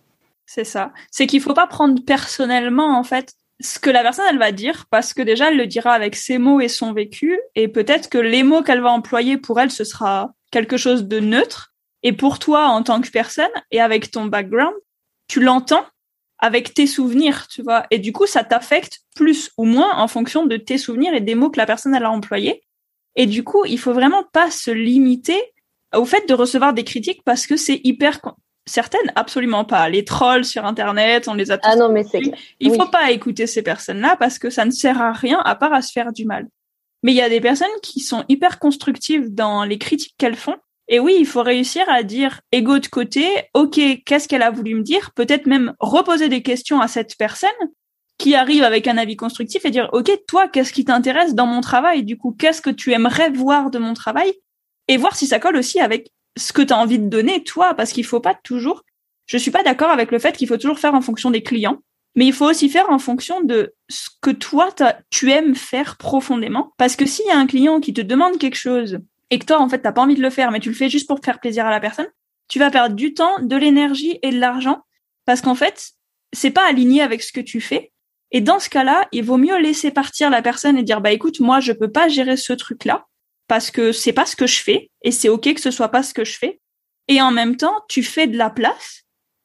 Speaker 1: C'est ça. C'est qu'il faut pas prendre personnellement en fait ce que la personne elle va dire parce que déjà elle le dira avec ses mots et son vécu et peut-être que les mots qu'elle va employer pour elle ce sera quelque chose de neutre et pour toi en tant que personne et avec ton background tu l'entends avec tes souvenirs, tu vois. Et du coup, ça t'affecte plus ou moins en fonction de tes souvenirs et des mots que la personne elle a employés. Et du coup, il faut vraiment pas se limiter au fait de recevoir des critiques parce que c'est hyper certaines absolument pas. Les trolls sur internet, on les a tous
Speaker 2: Ah non, mais c'est
Speaker 1: Il faut pas écouter ces personnes-là parce que ça ne sert à rien à part à se faire du mal. Mais il y a des personnes qui sont hyper constructives dans les critiques qu'elles font. Et oui, il faut réussir à dire ego de côté, ok, qu'est-ce qu'elle a voulu me dire? Peut-être même reposer des questions à cette personne qui arrive avec un avis constructif et dire ok, toi, qu'est-ce qui t'intéresse dans mon travail? Du coup, qu'est-ce que tu aimerais voir de mon travail? Et voir si ça colle aussi avec ce que tu as envie de donner, toi, parce qu'il faut pas toujours. Je suis pas d'accord avec le fait qu'il faut toujours faire en fonction des clients, mais il faut aussi faire en fonction de ce que toi, tu aimes faire profondément. Parce que s'il y a un client qui te demande quelque chose et que toi, en fait, t'as pas envie de le faire, mais tu le fais juste pour faire plaisir à la personne, tu vas perdre du temps, de l'énergie et de l'argent parce qu'en fait, c'est pas aligné avec ce que tu fais. Et dans ce cas-là, il vaut mieux laisser partir la personne et dire, bah, écoute, moi, je peux pas gérer ce truc-là parce que c'est pas ce que je fais et c'est OK que ce soit pas ce que je fais. Et en même temps, tu fais de la place,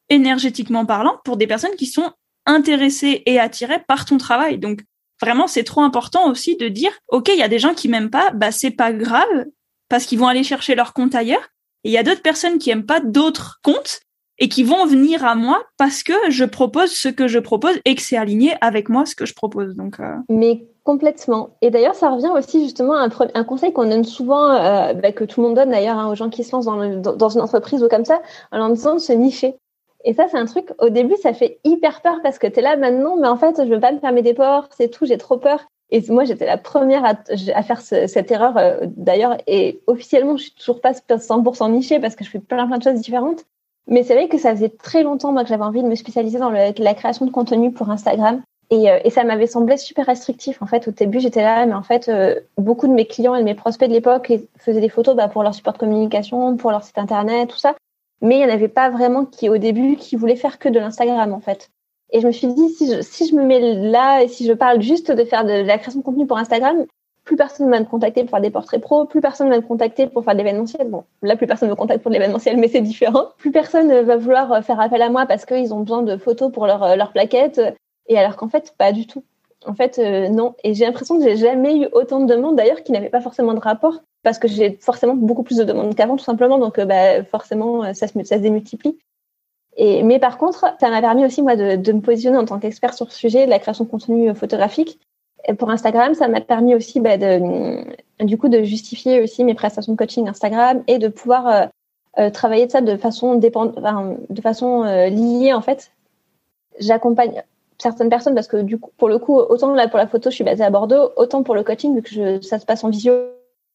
Speaker 1: énergétiquement parlant, pour des personnes qui sont intéressées et attirées par ton travail. Donc, vraiment, c'est trop important aussi de dire, OK, il y a des gens qui m'aiment pas, bah, c'est pas grave parce qu'ils vont aller chercher leur compte ailleurs. Et il y a d'autres personnes qui aiment pas d'autres comptes et qui vont venir à moi parce que je propose ce que je propose et que c'est aligné avec moi ce que je propose. Donc, euh.
Speaker 2: Mais complètement. Et d'ailleurs, ça revient aussi justement à un, conseil qu'on donne souvent, euh, bah, que tout le monde donne d'ailleurs hein, aux gens qui se lancent dans, dans, une entreprise ou comme ça, en leur disant de se nicher. Et ça, c'est un truc, au début, ça fait hyper peur parce que tu es là maintenant, mais en fait, je veux pas me fermer des portes, c'est tout, j'ai trop peur. Et moi, j'étais la première à, à faire cette erreur, euh, d'ailleurs, et officiellement, je suis toujours pas 100% nichée parce que je fais plein, plein de choses différentes. Mais c'est vrai que ça faisait très longtemps moi que j'avais envie de me spécialiser dans le, la création de contenu pour Instagram. Et, euh, et ça m'avait semblé super restrictif. En fait, au début, j'étais là, mais en fait, euh, beaucoup de mes clients et de mes prospects de l'époque faisaient des photos bah, pour leur support de communication, pour leur site internet, tout ça. Mais il n'y en avait pas vraiment qui, au début, qui voulaient faire que de l'Instagram, en fait. Et je me suis dit, si je, si je me mets là et si je parle juste de faire de la création de contenu pour Instagram, plus personne va me contacter pour faire des portraits pro, plus personne va me contacter pour faire de l'événementiel. Bon, là, plus personne me contacte pour de l'événementiel, mais c'est différent. Plus personne va vouloir faire appel à moi parce qu'ils ont besoin de photos pour leur, leur plaquette. Et alors qu'en fait, pas du tout. En fait, euh, non. Et j'ai l'impression que j'ai jamais eu autant de demandes, d'ailleurs, qui n'avaient pas forcément de rapport, parce que j'ai forcément beaucoup plus de demandes qu'avant, tout simplement. Donc, euh, bah, forcément, ça se, ça se démultiplie. Et, mais par contre, ça m'a permis aussi, moi, de, de me positionner en tant qu'expert sur le sujet de la création de contenu photographique pour Instagram, ça m'a permis aussi bah, de, du coup, de justifier aussi mes prestations de coaching Instagram et de pouvoir euh, euh, travailler de ça de façon dépend de façon euh, liée en fait. J'accompagne certaines personnes parce que du coup, pour le coup, autant là pour la photo, je suis basée à Bordeaux, autant pour le coaching vu que je, ça se passe en visio.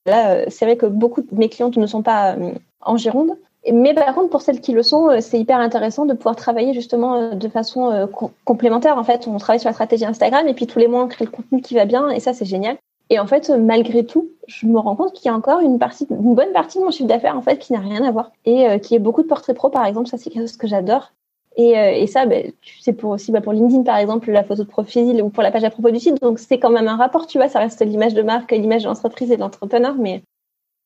Speaker 2: Là, c'est vrai que beaucoup de mes clientes ne sont pas en Gironde. Mais par contre, pour celles qui le sont, euh, c'est hyper intéressant de pouvoir travailler justement euh, de façon euh, complémentaire. En fait, on travaille sur la stratégie Instagram et puis tous les mois, on crée le contenu qui va bien et ça, c'est génial. Et en fait, malgré tout, je me rends compte qu'il y a encore une partie, une bonne partie de mon chiffre d'affaires en fait qui n'a rien à voir et qui est beaucoup de portraits pro, par exemple. Ça, c'est quelque chose que j'adore. Et, et, ça, ben, sais, pour aussi, bah, pour LinkedIn, par exemple, la photo de profil ou pour la page à propos du site. Donc, c'est quand même un rapport, tu vois. Ça reste l'image de marque, l'image de l'entreprise et de l'entrepreneur, mais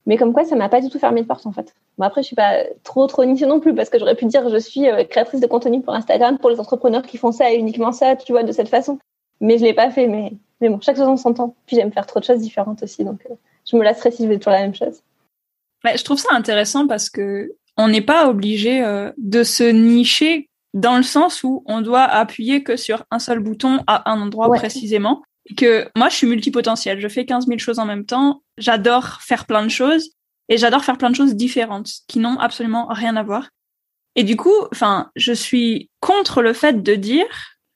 Speaker 2: mais comme quoi, ça m'a pas du tout fermé de porte en fait. Bon après, je suis pas trop trop nichée non plus parce que j'aurais pu dire je suis euh, créatrice de contenu pour Instagram pour les entrepreneurs qui font ça et uniquement ça, tu vois, de cette façon. Mais je l'ai pas fait. Mais mais bon, chaque chose en son temps. Puis j'aime faire trop de choses différentes aussi, donc euh, je me lasserai si je fais toujours la même chose.
Speaker 1: Ouais, je trouve ça intéressant parce que on n'est pas obligé euh, de se nicher dans le sens où on doit appuyer que sur un seul bouton à un endroit précisément que moi, je suis multipotentielle. Je fais 15 000 choses en même temps. J'adore faire plein de choses et j'adore faire plein de choses différentes qui n'ont absolument rien à voir. Et du coup, enfin, je suis contre le fait de dire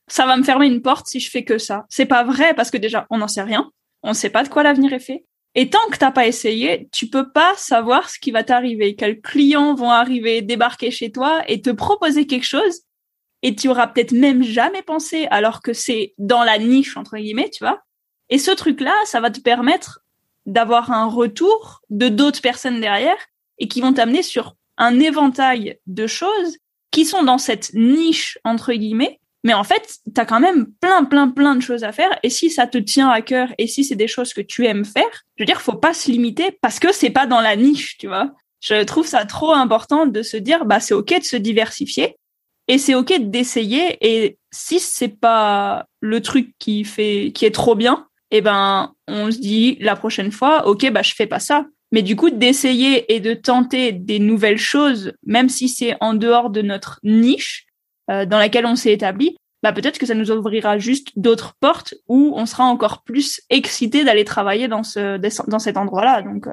Speaker 1: ça va me fermer une porte si je fais que ça. C'est pas vrai parce que déjà, on n'en sait rien. On ne sait pas de quoi l'avenir est fait. Et tant que t'as pas essayé, tu peux pas savoir ce qui va t'arriver, quels clients vont arriver, débarquer chez toi et te proposer quelque chose et tu auras peut-être même jamais pensé alors que c'est dans la niche entre guillemets, tu vois. Et ce truc-là, ça va te permettre d'avoir un retour de d'autres personnes derrière et qui vont t'amener sur un éventail de choses qui sont dans cette niche entre guillemets mais en fait, tu as quand même plein, plein, plein de choses à faire. Et si ça te tient à cœur et si c'est des choses que tu aimes faire, je veux dire, faut pas se limiter parce que c'est pas dans la niche, tu vois. Je trouve ça trop important de se dire, bah, c'est ok de se diversifier. Et c'est ok d'essayer. Et si c'est pas le truc qui fait, qui est trop bien, eh ben, on se dit la prochaine fois, ok, bah je fais pas ça. Mais du coup, d'essayer et de tenter des nouvelles choses, même si c'est en dehors de notre niche euh, dans laquelle on s'est établi, bah peut-être que ça nous ouvrira juste d'autres portes où on sera encore plus excité d'aller travailler dans ce dans cet endroit-là. Donc, euh,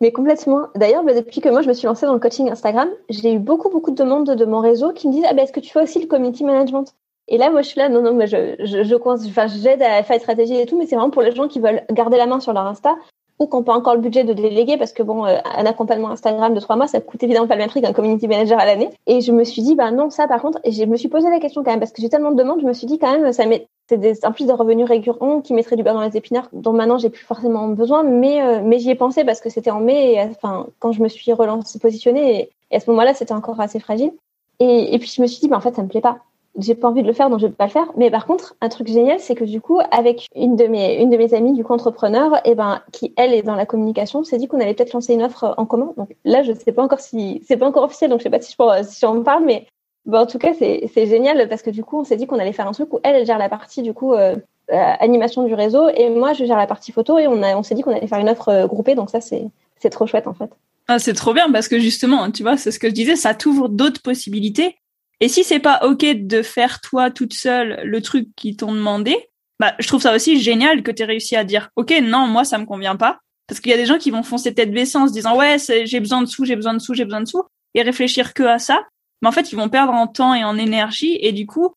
Speaker 2: mais complètement. D'ailleurs, bah, depuis que moi je me suis lancée dans le coaching Instagram, j'ai eu beaucoup beaucoup de demandes de mon réseau qui me disent ah ben est-ce que tu fais aussi le community management? Et là, moi je suis là non non mais je je, je j'aide à faire une stratégie et tout, mais c'est vraiment pour les gens qui veulent garder la main sur leur Insta ou qui n'ont pas encore le budget de déléguer parce que bon, euh, un accompagnement Instagram de trois mois, ça coûte évidemment pas le même prix qu'un community manager à l'année. Et je me suis dit, bah non, ça par contre, et je me suis posé la question quand même parce que j'ai tellement de demandes, je me suis dit quand même, ça met, c'est des, en plus des revenus récurrents qui mettraient du beurre dans les épinards, dont maintenant j'ai plus forcément besoin, mais euh, mais j'y ai pensé parce que c'était en mai, et, enfin quand je me suis relancée, positionnée, et, à ce moment-là c'était encore assez fragile. Et, et puis je me suis dit, bah en fait ça me plaît pas j'ai pas envie de le faire, donc je vais pas le faire. Mais par contre, un truc génial, c'est que du coup, avec une de mes, une de mes amies, du coup, entrepreneur, et eh ben, qui, elle, est dans la communication, s'est dit qu'on allait peut-être lancer une offre en commun. Donc là, je sais pas encore si, c'est pas encore officiel, donc je sais pas si je peux, si j'en parle, mais en tout cas, c'est, c'est génial parce que du coup, on s'est dit qu'on allait faire un truc où elle, elle gère la partie, du coup, euh, euh, animation du réseau et moi, je gère la partie photo et on a, on s'est dit qu'on allait faire une offre euh, groupée. Donc ça, c'est, c'est trop chouette, en fait.
Speaker 1: Ah, c'est trop bien parce que justement, tu vois, c'est ce que je disais, ça t'ouvre d'autres possibilités. Et si c'est pas ok de faire toi toute seule le truc qu'ils t'ont demandé, bah je trouve ça aussi génial que tu aies réussi à dire ok non moi ça me convient pas. Parce qu'il y a des gens qui vont foncer tête baissée en se disant ouais j'ai besoin de sous j'ai besoin de sous j'ai besoin de sous et réfléchir que à ça. Mais en fait ils vont perdre en temps et en énergie et du coup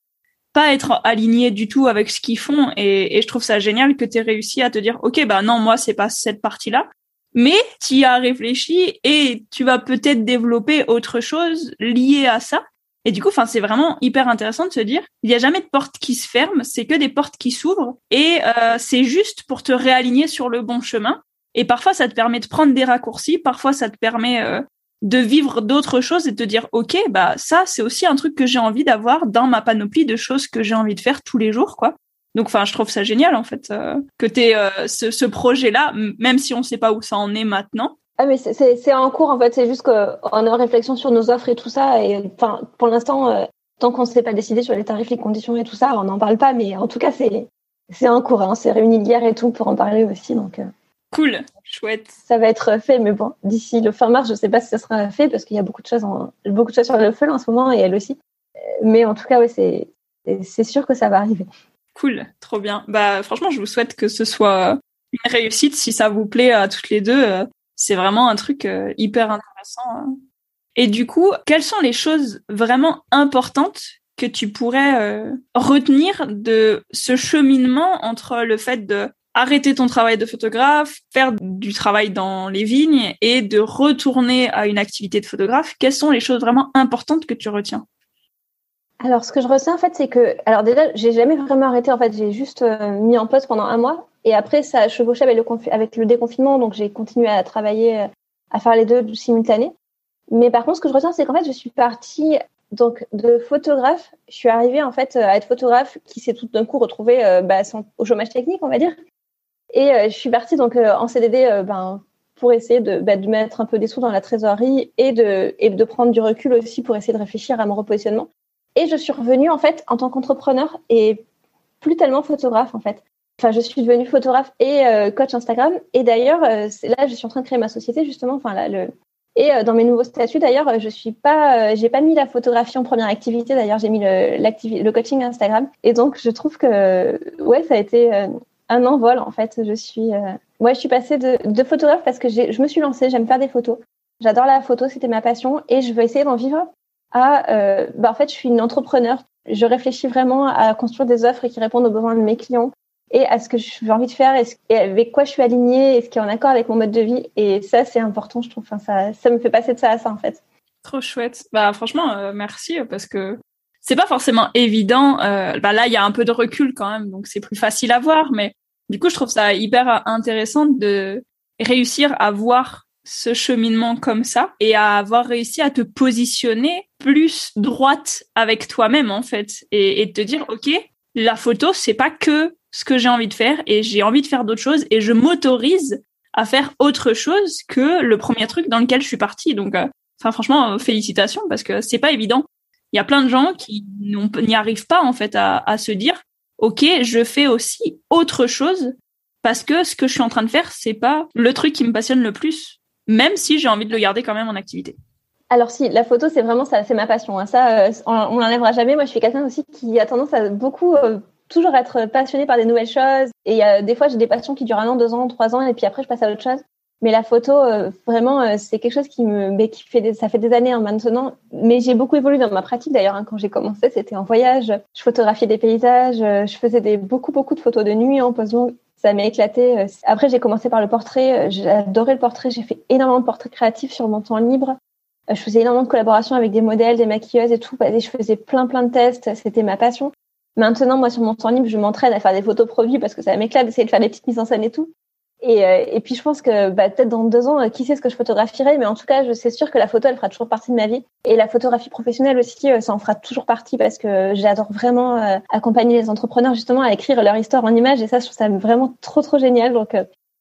Speaker 1: pas être alignés du tout avec ce qu'ils font. Et, je trouve ça génial que tu aies réussi à te dire ok bah non moi c'est pas cette partie là mais tu y as réfléchi et tu vas peut-être développer autre chose lié à ça et du coup, enfin, c'est vraiment hyper intéressant de se dire, il n'y a jamais de porte qui se ferme, c'est que des portes qui s'ouvrent, et euh, c'est juste pour te réaligner sur le bon chemin. Et parfois, ça te permet de prendre des raccourcis, parfois, ça te permet euh, de vivre d'autres choses et de te dire, ok, bah ça, c'est aussi un truc que j'ai envie d'avoir dans ma panoplie de choses que j'ai envie de faire tous les jours, quoi. Donc, enfin, je trouve ça génial en fait euh, que tu euh, ce, ce projet-là, même si on ne sait pas où ça en est maintenant.
Speaker 2: Ah mais c'est en cours en fait, c'est juste qu'on est en réflexion sur nos offres et tout ça. Et enfin, pour l'instant, euh, tant qu'on ne s'est pas décidé sur les tarifs, les conditions et tout ça, on n'en parle pas. Mais en tout cas, c'est c'est en cours. Hein, c'est réuni hier et tout pour en parler aussi. Donc
Speaker 1: cool, chouette.
Speaker 2: Ça va être fait, mais bon, d'ici le fin mars, je ne sais pas si ça sera fait parce qu'il y a beaucoup de choses en, beaucoup de choses sur le feu en ce moment et elle aussi. Mais en tout cas, ouais, c'est c'est sûr que ça va arriver.
Speaker 1: Cool, trop bien. Bah franchement, je vous souhaite que ce soit une réussite. Si ça vous plaît à toutes les deux, euh, c'est vraiment un truc euh, hyper intéressant. Hein. Et du coup, quelles sont les choses vraiment importantes que tu pourrais euh, retenir de ce cheminement entre le fait de arrêter ton travail de photographe, faire du travail dans les vignes et de retourner à une activité de photographe? Quelles sont les choses vraiment importantes que tu retiens?
Speaker 2: Alors, ce que je ressens en fait, c'est que, alors déjà, j'ai jamais vraiment arrêté. En fait, j'ai juste euh, mis en pause pendant un mois, et après, ça a chevauché avec le, déconfinement, donc j'ai continué à travailler, euh, à faire les deux simultanés. Mais par contre, ce que je ressens, c'est qu'en fait, je suis partie donc de photographe. Je suis arrivée en fait à être photographe, qui s'est tout d'un coup retrouvée bah, au chômage technique, on va dire. Et euh, je suis partie donc en CDD, ben pour essayer de, bah, de mettre un peu des sous dans la trésorerie et de, et de prendre du recul aussi pour essayer de réfléchir à mon repositionnement. Et je suis revenue en fait en tant qu'entrepreneur et plus tellement photographe en fait. Enfin, je suis devenue photographe et euh, coach Instagram. Et d'ailleurs, euh, là, je suis en train de créer ma société justement. Enfin, là, le... Et euh, dans mes nouveaux statuts, d'ailleurs, je suis pas, j'ai pas mis la photographie en première activité. D'ailleurs, j'ai mis le, le coaching Instagram. Et donc, je trouve que ouais, ça a été un envol en fait. Je suis, ouais, je suis passée de, de photographe parce que je me suis lancée. J'aime faire des photos. J'adore la photo, c'était ma passion et je veux essayer d'en vivre à, euh, bah, en fait, je suis une entrepreneur. Je réfléchis vraiment à construire des offres qui répondent aux besoins de mes clients et à ce que j'ai envie de faire et, avec quoi je suis alignée et ce qui est en accord avec mon mode de vie? Et ça, c'est important, je trouve. Enfin, ça, ça me fait passer de ça à ça, en fait.
Speaker 1: Trop chouette. Bah, franchement, euh, merci parce que c'est pas forcément évident. Euh, bah, là, il y a un peu de recul quand même, donc c'est plus facile à voir. Mais du coup, je trouve ça hyper intéressant de réussir à voir ce cheminement comme ça et à avoir réussi à te positionner plus droite avec toi-même en fait et, et te dire ok la photo c'est pas que ce que j'ai envie de faire et j'ai envie de faire d'autres choses et je m'autorise à faire autre chose que le premier truc dans lequel je suis partie donc euh, franchement euh, félicitations parce que c'est pas évident il y a plein de gens qui n'y arrivent pas en fait à, se dire ok je fais aussi autre chose parce que ce que je suis en train de faire c'est pas le truc qui me passionne le plus même si j'ai envie de le garder quand même en activité.
Speaker 2: Alors si, la photo, c'est vraiment ça, c'est ma passion. Hein. Ça, euh, on n'enlèvera jamais. Moi, je suis quelqu'un aussi qui a tendance à beaucoup, toujours être passionné par des nouvelles choses. Et euh, des fois, j'ai des passions qui durent un an, deux ans, trois ans, et puis après, je passe à autre chose. Mais la photo, vraiment, c'est quelque chose qui me, mais qui fait, des, ça fait des années hein, maintenant. Mais j'ai beaucoup évolué dans ma pratique. D'ailleurs, hein, quand j'ai commencé, c'était en voyage. Je photographiais des paysages. Je faisais des beaucoup, beaucoup de photos de nuit en pose longue ça m'a éclaté. Après, j'ai commencé par le portrait. J'ai adoré le portrait. J'ai fait énormément de portraits créatifs sur mon temps libre. Je faisais énormément de collaborations avec des modèles, des maquilleuses et tout. Et je faisais plein, plein de tests. C'était ma passion. Maintenant, moi, sur mon temps libre, je m'entraîne à faire des photos produits parce que ça m'éclate d'essayer de faire des petites mises en scène et tout. Et, euh, et puis je pense que bah, peut-être dans deux ans, euh, qui sait ce que je photographierai, mais en tout cas, je sais sûr que la photo, elle fera toujours partie de ma vie. Et la photographie professionnelle aussi, euh, ça en fera toujours partie parce que j'adore vraiment accompagner les entrepreneurs justement à écrire leur histoire en images. Et ça, je trouve ça vraiment trop trop génial. Donc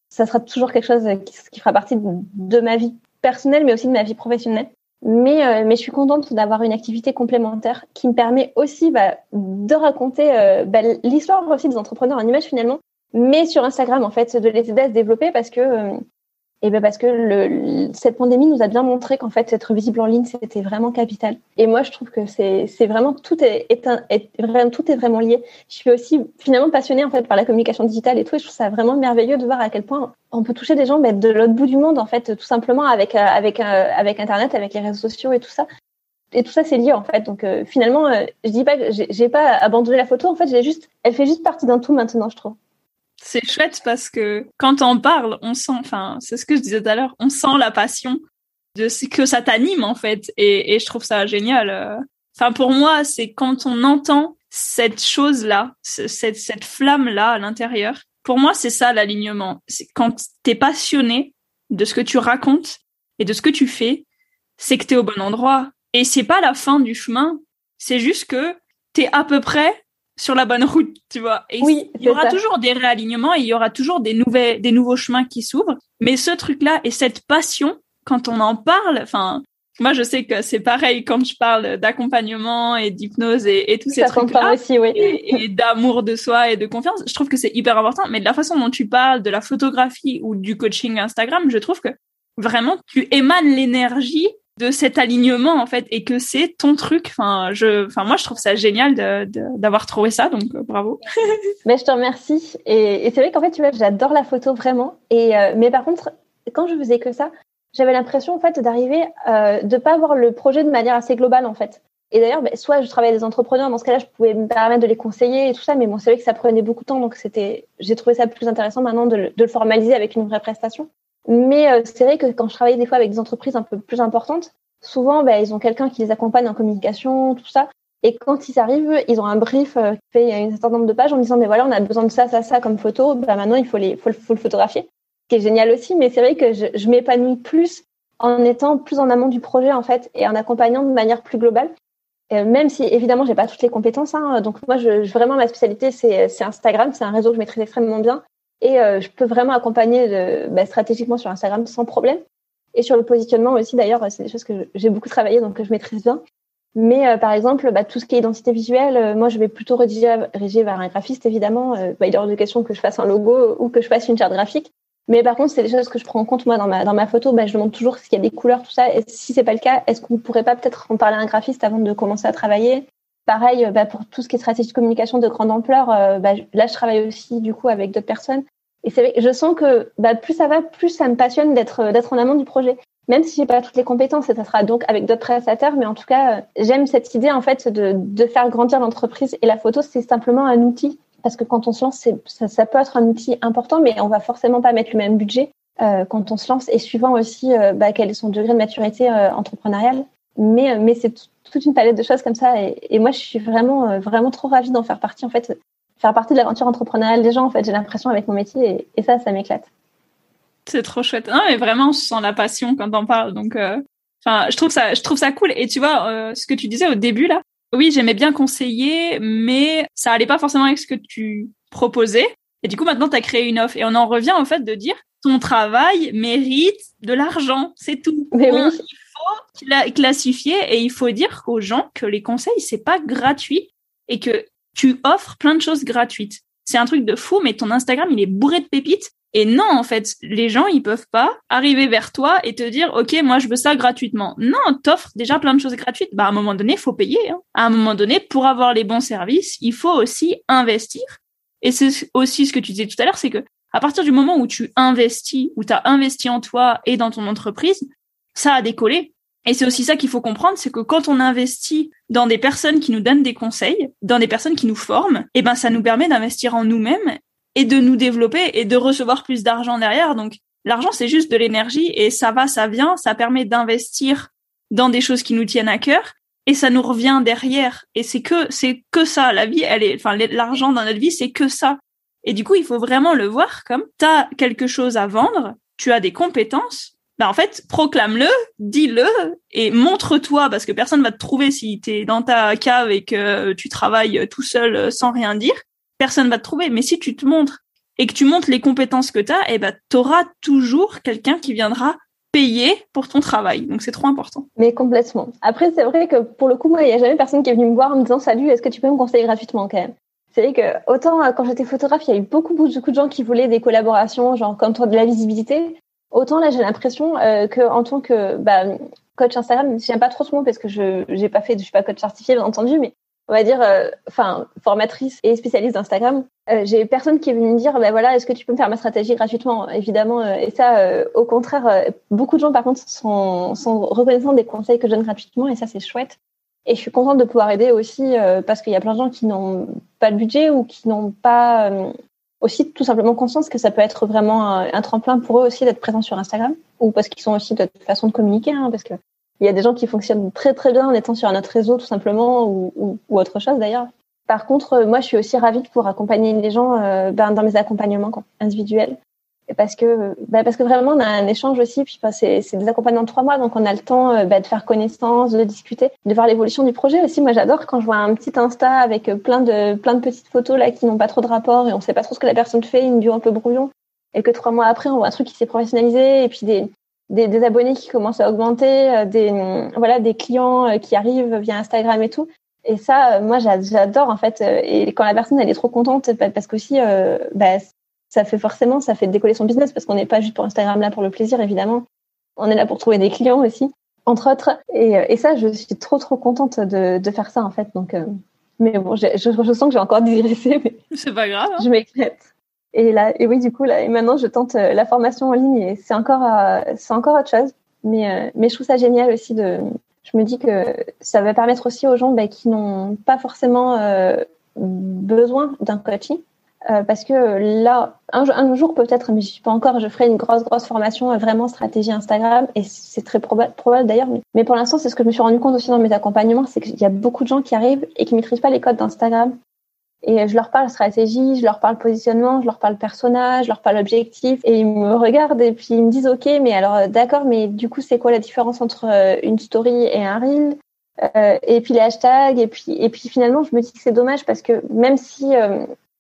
Speaker 2: ça sera toujours quelque chose qui, fera partie de, ma vie personnelle, mais aussi de ma vie professionnelle. Mais, mais je suis contente d'avoir une activité complémentaire qui me permet aussi bah, de raconter bah, l'histoire aussi des entrepreneurs en images finalement mais sur Instagram en fait de les aider à se développer parce que euh, Et ben parce que le, cette pandémie nous a bien montré qu'en fait être visible en ligne c'était vraiment capital. Et moi je trouve que c'est vraiment tout est, est, est, vraiment tout est vraiment lié. Je suis aussi finalement passionnée en fait par la communication digitale et tout. Et je trouve ça vraiment merveilleux de voir à quel point on peut toucher des gens mais de l'autre bout du monde en fait tout simplement avec euh, avec euh, avec internet, avec les réseaux sociaux et tout ça. Et tout ça c'est lié en fait. Donc euh, finalement je dis pas que j'ai pas abandonné la photo. En fait j'ai juste elle fait juste partie d'un tout maintenant je trouve
Speaker 1: c'est chouette parce que quand on parle, on sent, enfin, c'est ce que je disais tout à l'heure, on sent la passion de ce que ça t'anime en fait, et, je trouve ça génial. Euh. Enfin, pour moi, c'est quand on entend cette chose-là, cette, cette flamme-là à l'intérieur. Pour moi, c'est ça l'alignement. C'est quand t'es passionné de ce que tu racontes et de ce que tu fais, c'est que t'es au bon endroit. Et c'est pas la fin du chemin. C'est juste que t'es à peu près sur la bonne route, tu vois. Et
Speaker 2: oui,
Speaker 1: il y aura toujours des réalignements et il y aura toujours des nouvelles, des nouveaux chemins qui s'ouvrent. Mais ce truc-là et cette passion, quand on en parle, enfin, moi, je sais que c'est pareil quand je parle d'accompagnement et d'hypnose et, et tous ces trucs-là.
Speaker 2: aussi, oui.
Speaker 1: Et, et d'amour de soi et de confiance. Je trouve que c'est hyper important. Mais de la façon dont tu parles de la photographie ou du coaching Instagram, je trouve que vraiment, tu émanes l'énergie de cet alignement en fait et que c'est ton truc. Enfin, je, enfin moi je trouve ça génial d'avoir trouvé ça, donc euh, bravo.
Speaker 2: mais je te remercie et, c'est vrai qu'en fait tu vois j'adore la photo vraiment et euh, mais par contre quand je faisais que ça, j'avais l'impression en fait d'arriver euh, de pas voir le projet de manière assez globale en fait. Et d'ailleurs, ben, soit je travaillais avec des entrepreneurs, dans ce cas-là, je pouvais me permettre de les conseiller et tout ça, mais bon, c'est vrai que ça prenait beaucoup de temps, donc c'était, j'ai trouvé ça plus intéressant maintenant de, de, le formaliser avec une vraie prestation. Mais euh, c'est vrai que quand je travaillais des fois avec des entreprises un peu plus importantes, souvent, bah, ils ont quelqu'un qui les accompagne en communication, tout ça. Et quand ils arrivent, ils ont un brief euh, qui fait un certain nombre de pages en disant, mais voilà, on a besoin de ça, ça, ça comme photo. Bah, maintenant, il faut, les, faut, le photographier. Ce qui est génial aussi, mais c'est vrai que je, m'épanouis plus en étant plus en amont du projet, en fait, et en accompagnant de manière plus globale. Euh, même si évidemment j'ai pas toutes les compétences, hein, donc moi je, vraiment ma spécialité c'est Instagram, c'est un réseau que je maîtrise extrêmement bien. Et euh, je peux vraiment accompagner de, bah, stratégiquement sur Instagram sans problème. Et sur le positionnement aussi, d'ailleurs, c'est des choses que j'ai beaucoup travaillé, donc que je maîtrise bien. Mais euh, par exemple, bah, tout ce qui est identité visuelle, euh, moi, je vais plutôt rédiger, vers un graphiste, évidemment. bah, il est hors de question que je fasse un logo ou que je fasse une charte graphique. Mais par contre, c'est des choses que je prends en compte moi dans ma dans ma photo. Bah, je demande toujours s'il y a des couleurs, tout ça. Et si c'est pas le cas, est-ce qu'on ne pourrait pas peut-être en parler à un graphiste avant de commencer à travailler? Pareil, bah, pour tout ce qui est stratégie de communication de grande ampleur, bah, là, je travaille aussi du coup avec d'autres personnes. Et c'est je sens que bah, plus ça va, plus ça me passionne d'être d'être en amont du projet. Même si j'ai pas toutes les compétences, et ça sera donc avec d'autres prestataires, mais en tout cas, j'aime cette idée en fait de, faire grandir l'entreprise. Et la photo, c'est simplement un outil parce que quand on se lance, ça, peut être un outil important, mais on va forcément pas mettre le même budget euh, quand on se lance et suivant aussi euh, quel est son degré de maturité euh, entrepreneuriale. Mais, euh, mais c'est toute une palette de choses comme ça. Et, et moi, je suis vraiment, euh, vraiment trop ravie d'en faire partie. En fait, faire partie de l'aventure entrepreneuriale des gens. En fait, j'ai l'impression avec mon métier et, ça, ça m'éclate.
Speaker 1: C'est trop chouette. Non, mais vraiment, je sens la passion quand on parle. Donc, euh, je trouve ça, je trouve ça cool. Et tu vois, euh, ce que tu disais au début là, oui, j'aimais bien conseiller, mais ça allait pas forcément avec ce que tu proposais. Et du coup, maintenant, tu as créé une offre. Et on en revient au fait de dire ton travail mérite de l'argent. C'est tout.
Speaker 2: Mais oui.
Speaker 1: Il faut classifier et il faut dire aux gens que les conseils, c'est pas gratuit et que tu offres plein de choses gratuites. C'est un truc de fou, mais ton Instagram, il est bourré de pépites. Et non, en fait, les gens, ils peuvent pas arriver vers toi et te dire, OK, moi, je veux ça gratuitement. Non, t'offres déjà plein de choses gratuites. Bah, à un moment donné, faut payer. Hein. À un moment donné, pour avoir les bons services, il faut aussi investir. Et c'est aussi ce que tu disais tout à l'heure, c'est que à partir du moment où tu investis, où tu as investi en toi et dans ton entreprise, ça a décollé. Et c'est aussi ça qu'il faut comprendre, c'est que quand on investit dans des personnes qui nous donnent des conseils, dans des personnes qui nous forment, eh ben ça nous permet d'investir en nous-mêmes et de nous développer et de recevoir plus d'argent derrière. Donc l'argent c'est juste de l'énergie et ça va, ça vient, ça permet d'investir dans des choses qui nous tiennent à cœur et ça nous revient derrière. Et c'est que c'est que ça, la vie, elle est, enfin l'argent dans notre vie c'est que ça. Et du coup il faut vraiment le voir comme t'as quelque chose à vendre, tu as des compétences bah en fait, proclame-le, dis-le et montre-toi parce que personne va te trouver si tu es dans ta cave et que tu travailles tout seul sans rien dire. Personne va te trouver. Mais si tu te montres et que tu montres les compétences que tu as, eh ben, tu auras toujours quelqu'un qui viendra payer pour ton travail. Donc c'est trop important.
Speaker 2: Mais complètement. Après, c'est vrai que pour le coup, moi, il n'y a jamais personne qui est venu me voir en me disant Salut, est-ce que tu peux me conseiller gratuitement quand même? C'est vrai que autant euh, quand j'étais photographe, il y a eu beaucoup, beaucoup de gens qui voulaient des collaborations, genre comme toi de la visibilité. Autant là, j'ai l'impression que en tant que bah, coach Instagram, j'aime pas trop ce mot parce que je j'ai pas fait, je suis pas coach certifié bien entendu, mais on va dire, enfin formatrice et spécialiste d'Instagram. j'ai personne qui est venu me dire, ben voilà, est-ce que tu peux me faire ma stratégie gratuitement, évidemment. et ça, au contraire, beaucoup de gens par contre sont, sont reconnaissants des conseils que je donne gratuitement et ça c'est chouette. Et je suis contente de pouvoir aider aussi euh, parce qu'il y a plein de gens qui n'ont pas de budget ou qui n'ont pas euh, aussi tout simplement conscience que ça peut être vraiment un, tremplin pour eux aussi d'être présents sur Instagram ou parce qu'ils sont aussi de façon de communiquer hein, parce que il y a des gens qui fonctionnent très très bien en étant sur un autre réseau tout simplement ou, ou, autre chose d'ailleurs. Par contre, euh, moi je suis aussi ravie pour accompagner les gens ben, dans mes accompagnements individuels parce que bah parce que vraiment on a un échange aussi puis bah, c'est c'est des accompagnements de trois mois donc on a le temps euh, bah, de faire connaissance de discuter de voir l'évolution du projet aussi moi j'adore quand je vois un petit insta avec euh, plein de plein de petites photos là qui n'ont pas trop de rapport et on sait pas trop ce que la personne fait une bio un peu brouillon et que trois mois après on voit un truc qui s'est professionnalisé et puis des des, des abonnés qui commencent à augmenter euh, des voilà des clients qui arrivent via Instagram et tout et ça, moi, j'adore en fait. Et quand la personne elle est trop contente, parce qu'aussi, euh, bah, ça fait forcément, ça fait décoller son business parce qu'on n'est pas juste pour Instagram là pour le plaisir, évidemment. On est là pour trouver des clients aussi, entre autres. Et, et ça, je suis trop, trop contente de, de faire ça, en fait. Donc, euh, mais bon, je, je, sens que j'ai encore digressé, mais.
Speaker 1: C'est pas grave. Hein.
Speaker 2: Je m'éclate. Et là, et oui, du coup, là, et maintenant, je tente euh, la formation en ligne et c'est encore, euh, c'est encore autre chose. Mais, mais je trouve ça génial aussi de, je me dis que ça va permettre aussi aux gens bah, qui n'ont pas forcément besoin d'un coaching euh, parce que là, un, jour peut-être, mais je suis pas encore, je ferai une grosse, grosse formation euh, vraiment stratégie Instagram et c'est très probable, probable d'ailleurs. Mais, pour l'instant, c'est ce que je me suis rendu compte aussi dans mes accompagnements, c'est qu'il y a beaucoup de gens qui arrivent et qui maîtrisent pas les codes d'Instagram. Et je leur parle stratégie, je leur parle positionnement, je leur parle personnage, je leur parle objectif et ils me regardent et puis ils me disent ok, mais alors euh, d'accord, mais du coup c'est quoi la différence entre une story et un reel? Euh, et puis les hashtags et puis et puis finalement je me dis que c'est dommage parce que même si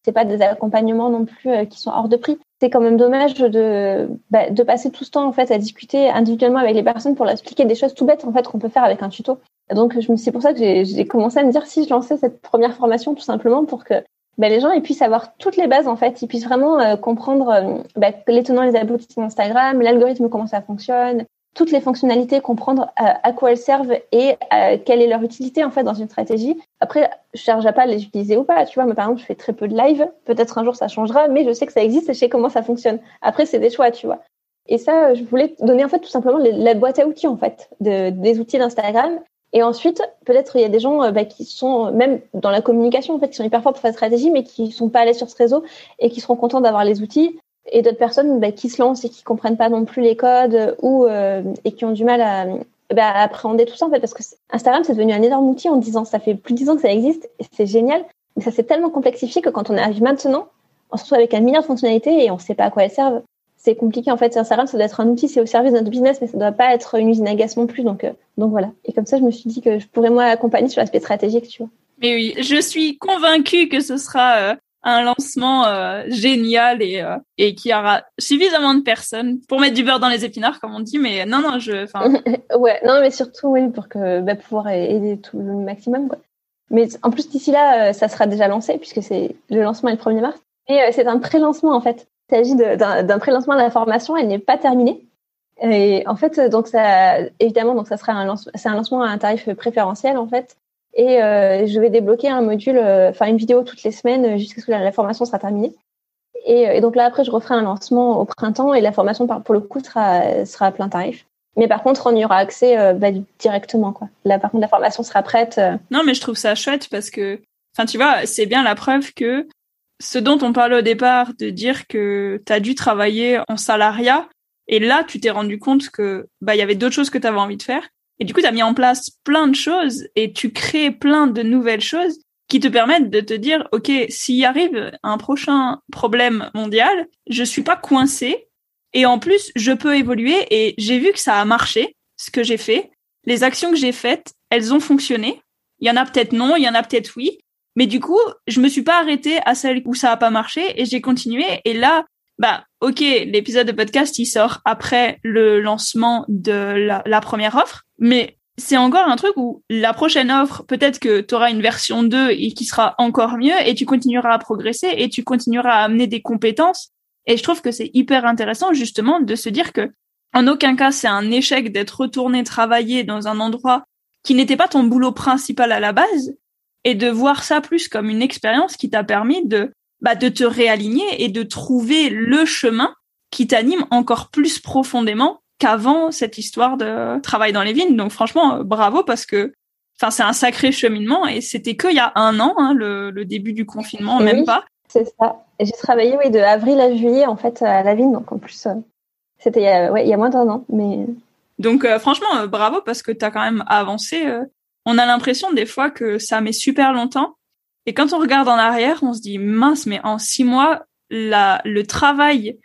Speaker 2: c'est pas des accompagnements non plus euh, qui sont hors de prix. C'est quand même dommage de, bah, de passer tout ce temps en fait à discuter individuellement avec les personnes pour leur expliquer des choses tout bêtes en fait qu'on peut faire avec un tuto. Donc c'est pour ça que j'ai commencé à me dire si je lançais cette première formation tout simplement pour que bah, les gens puissent avoir toutes les bases en fait, ils puissent vraiment euh, comprendre euh, bah, les tenants les d'Instagram, l'algorithme comment ça fonctionne, toutes les fonctionnalités, comprendre euh, à, quoi elles servent et euh, quelle est leur utilité en fait dans une stratégie. Après, je cherche à pas les utiliser ou pas. Tu vois, mais par exemple, je fais très peu de live. Peut-être un jour ça changera, mais je sais que ça existe et je sais comment ça fonctionne. Après, c'est des choix, tu vois. Et ça, je voulais donner en fait tout simplement la boîte à outils en fait de, des outils d'Instagram. Et ensuite, peut-être il y a des gens euh, bah, qui sont même dans la communication en fait, qui sont hyper forts pour faire stratégie, mais qui sont pas allés sur ce réseau et qui seront contents d'avoir les outils et d'autres personnes bah, qui se lancent et qui comprennent pas non plus les codes ou euh, et qui ont du mal à, bah, appréhender tout ça en fait parce que Instagram c'est devenu un énorme outil en disant ça fait plus de 10 ans que ça existe et c'est génial mais ça s'est tellement complexifié que quand on arrive maintenant on se retrouve avec un milliard de fonctionnalités et on sait pas à quoi elles servent. C'est compliqué en fait Instagram ça doit être un outil c'est au service de notre business mais ça doit pas être une usine à gaz non plus donc euh, donc voilà. Et comme ça je me suis dit que je pourrais moi accompagner sur l'aspect stratégique tu vois.
Speaker 1: Mais oui, je suis convaincue que ce sera euh, un lancement euh, génial et euh, et qui aura suffisamment de personnes pour mettre du beurre dans les épinards comme on dit mais non non je
Speaker 2: ouais non mais surtout oui pour que bah, pouvoir aider tout le maximum quoi. Mais en plus d'ici là euh, ça sera déjà lancé puisque c'est le lancement est le 1er mars. Et c'est un pré-lancement en fait. Il s'agit d'un pré-lancement de la formation elle n'est pas terminée. Et en fait donc ça évidemment donc ça sera un c'est un lancement à un tarif préférentiel en fait et euh, je vais débloquer un module, euh, enfin une vidéo toutes les semaines euh, jusqu'à ce que la, formation sera terminée. Et, et, donc là, après, je referai un lancement au printemps et la formation, pour le coup, sera, sera à plein tarif. Mais par contre, on y aura accès bah, directement. Quoi. Là, par contre, la formation sera prête.
Speaker 1: Non, mais je trouve ça chouette parce que, enfin, tu vois, c'est bien la preuve que ce dont on parlait au départ, de dire que tu as dû travailler en salariat, et là, tu t'es rendu compte que bah il y avait d'autres choses que tu avais envie de faire. Et du coup, tu as mis en place plein de choses et tu crées plein de nouvelles choses qui te permettent de te dire, OK, s'il arrive un prochain problème mondial, je suis pas coincé. Et en plus, je peux évoluer et j'ai vu que ça a marché, ce que j'ai fait. Les actions que j'ai faites, elles ont fonctionné. Il y en a peut-être non, il y en a peut-être oui. Mais du coup, je me suis pas arrêtée à celle où ça a pas marché et j'ai continué. Et là, bah, ok, l'épisode de podcast, il sort après le lancement de la, première offre, mais c'est encore un truc où la prochaine offre, peut-être que tu auras une version 2 et qui sera encore mieux et tu continueras à progresser et tu continueras à amener des compétences. Et je trouve que c'est hyper intéressant justement de se dire que en aucun cas c'est un échec d'être retourné travailler dans un endroit qui n'était pas ton boulot principal à la base et de voir ça plus comme une expérience qui t'a permis de bah, de te réaligner et de trouver le chemin qui t'anime encore plus profondément qu'avant cette histoire de travail dans les vignes. Donc franchement, euh, bravo parce que enfin c'est un sacré cheminement et c'était qu'il y a un an, hein, le, le, début du confinement, même pas.
Speaker 2: C'est ça. J'ai travaillé oui de avril à juillet en fait à la vigne, donc en plus euh, c'était il y a, ouais, il y a moins d'un an, mais.
Speaker 1: Donc euh, franchement, bravo parce que tu as quand même avancé. on a l'impression des fois que ça met super longtemps et quand on regarde en arrière, on se dit mince, mais en six mois, la, le travail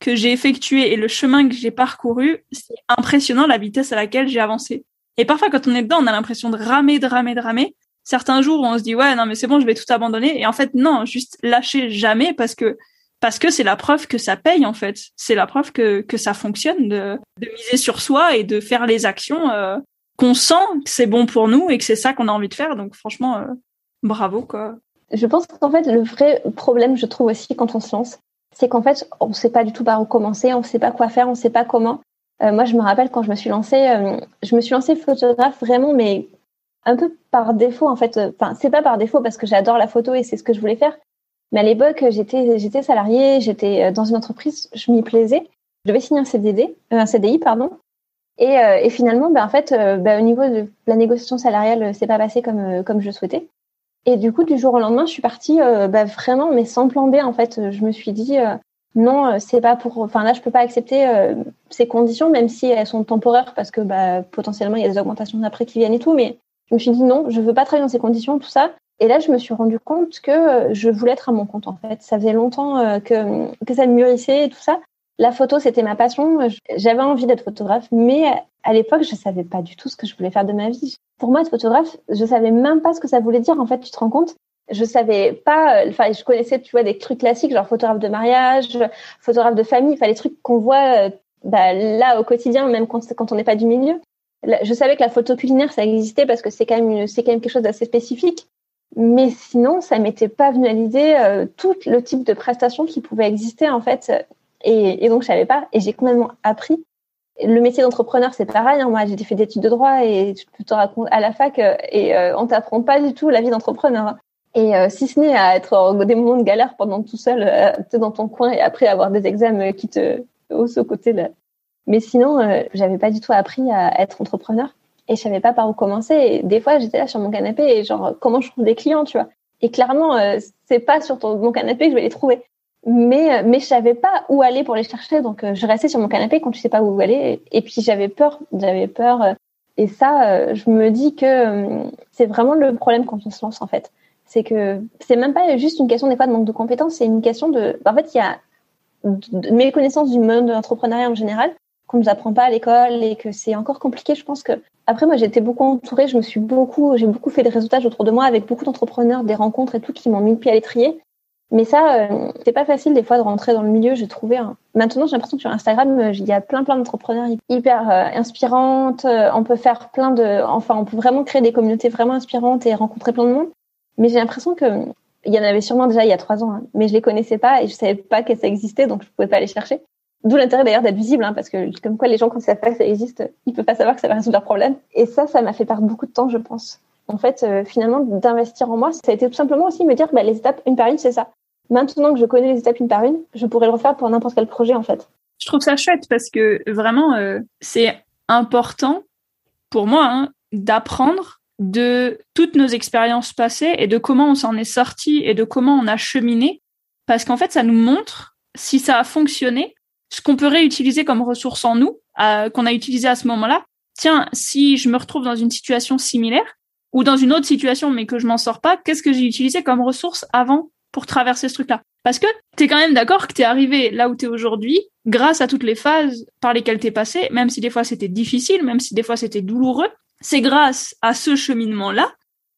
Speaker 1: que j'ai effectué et le chemin que j'ai parcouru, c'est impressionnant la vitesse à laquelle j'ai avancé. Et parfois, quand on est dedans, on a l'impression de ramer, de ramer, de ramer. Certains jours, on se dit ouais, non, mais c'est bon, je vais tout abandonner. Et en fait, non, juste lâcher jamais parce que parce que c'est la preuve que ça paye en fait. C'est la preuve que que ça fonctionne de, de miser sur soi et de faire les actions euh, qu'on sent que c'est bon pour nous et que c'est ça qu'on a envie de faire. Donc franchement, euh, bravo quoi.
Speaker 2: Je pense qu'en fait, le vrai problème, je trouve aussi quand on se lance, c'est qu'en fait, on ne sait pas du tout par où commencer, on ne sait pas quoi faire, on ne sait pas comment. Euh, moi, je me rappelle quand je me suis lancée, euh, je me suis lancée photographe vraiment, mais un peu par défaut en fait. Enfin, c'est pas par défaut parce que j'adore la photo et c'est ce que je voulais faire. Mais à l'époque, j'étais salariée, j'étais euh, dans une entreprise, je m'y plaisais. Je devais signer un CDD, un CDI pardon. Et, et finalement, ben, en fait, ben, au niveau de la négociation salariale, c'est pas passé comme comme je souhaitais. Et du coup, du jour au lendemain, je suis partie euh, bah, vraiment, mais sans plan B. En fait, je me suis dit euh, non, euh, c'est pas pour. Enfin là, je peux pas accepter ces conditions, même si elles sont temporaires, parce que bah, potentiellement il y a des augmentations d'après qui viennent et tout. Mais je me suis dit non, je veux pas travailler dans ces conditions, tout ça. Et là, je me suis rendu compte que je voulais être à mon compte. En fait, ça faisait longtemps que que ça mûrissait et tout ça. La photo, c'était ma passion. J'avais envie d'être photographe, mais à l'époque, je savais pas du tout ce que je voulais faire de ma vie. Pour moi, être photographe, je savais même pas ce que ça voulait dire. En fait, tu te rends compte? Je savais pas. Enfin, je connaissais, tu vois, des trucs classiques, genre photographe de mariage, photographe de famille. Enfin, les trucs qu'on voit bah, là au quotidien, même quand, quand on n'est pas du milieu. Je savais que la photo culinaire, ça existait parce que c'est quand même c'est quand même quelque chose d'assez spécifique. Mais sinon, ça m'était pas venu à l'idée euh, tout le type de prestations qui pouvaient exister en fait et, donc, je savais pas. Et j'ai complètement appris. Le métier d'entrepreneur, c'est pareil. Hein. Moi, j'ai fait des études de droit et je te raconte à la fac euh, et euh, on t'apprend pas du tout la vie d'entrepreneur. Hein. Et euh, si ce n'est à être des moments de galère pendant tout seul, euh, dans ton coin et après avoir des examens qui te haussent au côté là. Mais sinon, j'avais pas du tout appris à être entrepreneur et je savais pas par où commencer. Et des fois, j'étais là sur mon canapé et genre comment je trouve des clients, tu vois. Et clairement, c'est pas sur ton, mon canapé que je vais les trouver mais mais je savais pas où aller pour les chercher donc euh, je restais sur mon canapé quand je sais pas où aller. Et, puis j'avais peur j'avais peur euh, et ça euh, je me dis que c'est vraiment le problème quand on se lance en fait. C'est que c'est même pas juste une question des fois de manque de compétences c'est une question de en fait il y a mes connaissances du monde de l'entrepreneuriat en général qu'on nous apprend pas à l'école et que c'est encore compliqué. Je pense que après moi j'étais beaucoup entourée je me suis beaucoup j'ai beaucoup fait des réseautages autour de moi avec beaucoup d'entrepreneurs des rencontres et tout qui m'ont mis le pied à l'étrier mais ça, euh, c'est pas facile des fois de rentrer dans le milieu. J'ai trouvé. Un... Maintenant, j'ai l'impression que sur Instagram, euh, il y a plein plein d'entrepreneurs hyper euh, inspirantes. on peut faire plein de. Enfin, on peut vraiment créer des communautés vraiment inspirantes et rencontrer plein de monde. Mais j'ai l'impression que il y en avait sûrement déjà il y a trois ans, hein, mais je les connaissais pas et je savais pas que ça existait, donc je pouvais pas les chercher. D'où l'intérêt d'ailleurs d'être visible, hein, parce que comme quoi les gens quand ils savent pas que ça existe, ils peuvent pas savoir que ça va résoudre leurs problèmes. Et ça, ça m'a fait perdre beaucoup de temps, je pense en fait, euh, finalement, d'investir en moi, ça a été tout simplement aussi me dire, bah, les étapes une par une, c'est ça. Maintenant que je connais les étapes une par une, je pourrais le refaire pour n'importe quel projet, en fait.
Speaker 1: Je trouve ça chouette parce que vraiment, euh, c'est important pour moi hein, d'apprendre de toutes nos expériences passées et de comment on s'en est sorti et de comment on a cheminé. Parce qu'en fait, ça nous montre si ça a fonctionné, ce qu'on peut réutiliser comme ressource en nous, qu'on a utilisé à ce moment-là. Tiens, si je me retrouve dans une situation similaire, ou dans une autre situation mais que je m'en sors pas, qu'est-ce que j'ai utilisé comme ressource avant pour traverser ce truc-là? Parce que t'es quand même d'accord que t'es arrivé là où t'es aujourd'hui grâce à toutes les phases par lesquelles t'es passé, même si des fois c'était difficile, même si des fois c'était douloureux. C'est grâce à ce cheminement-là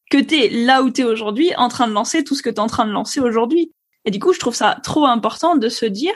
Speaker 1: que t'es là où t'es aujourd'hui en train de lancer tout ce que t'es en train de lancer aujourd'hui. Et du coup, je trouve ça trop important de se dire,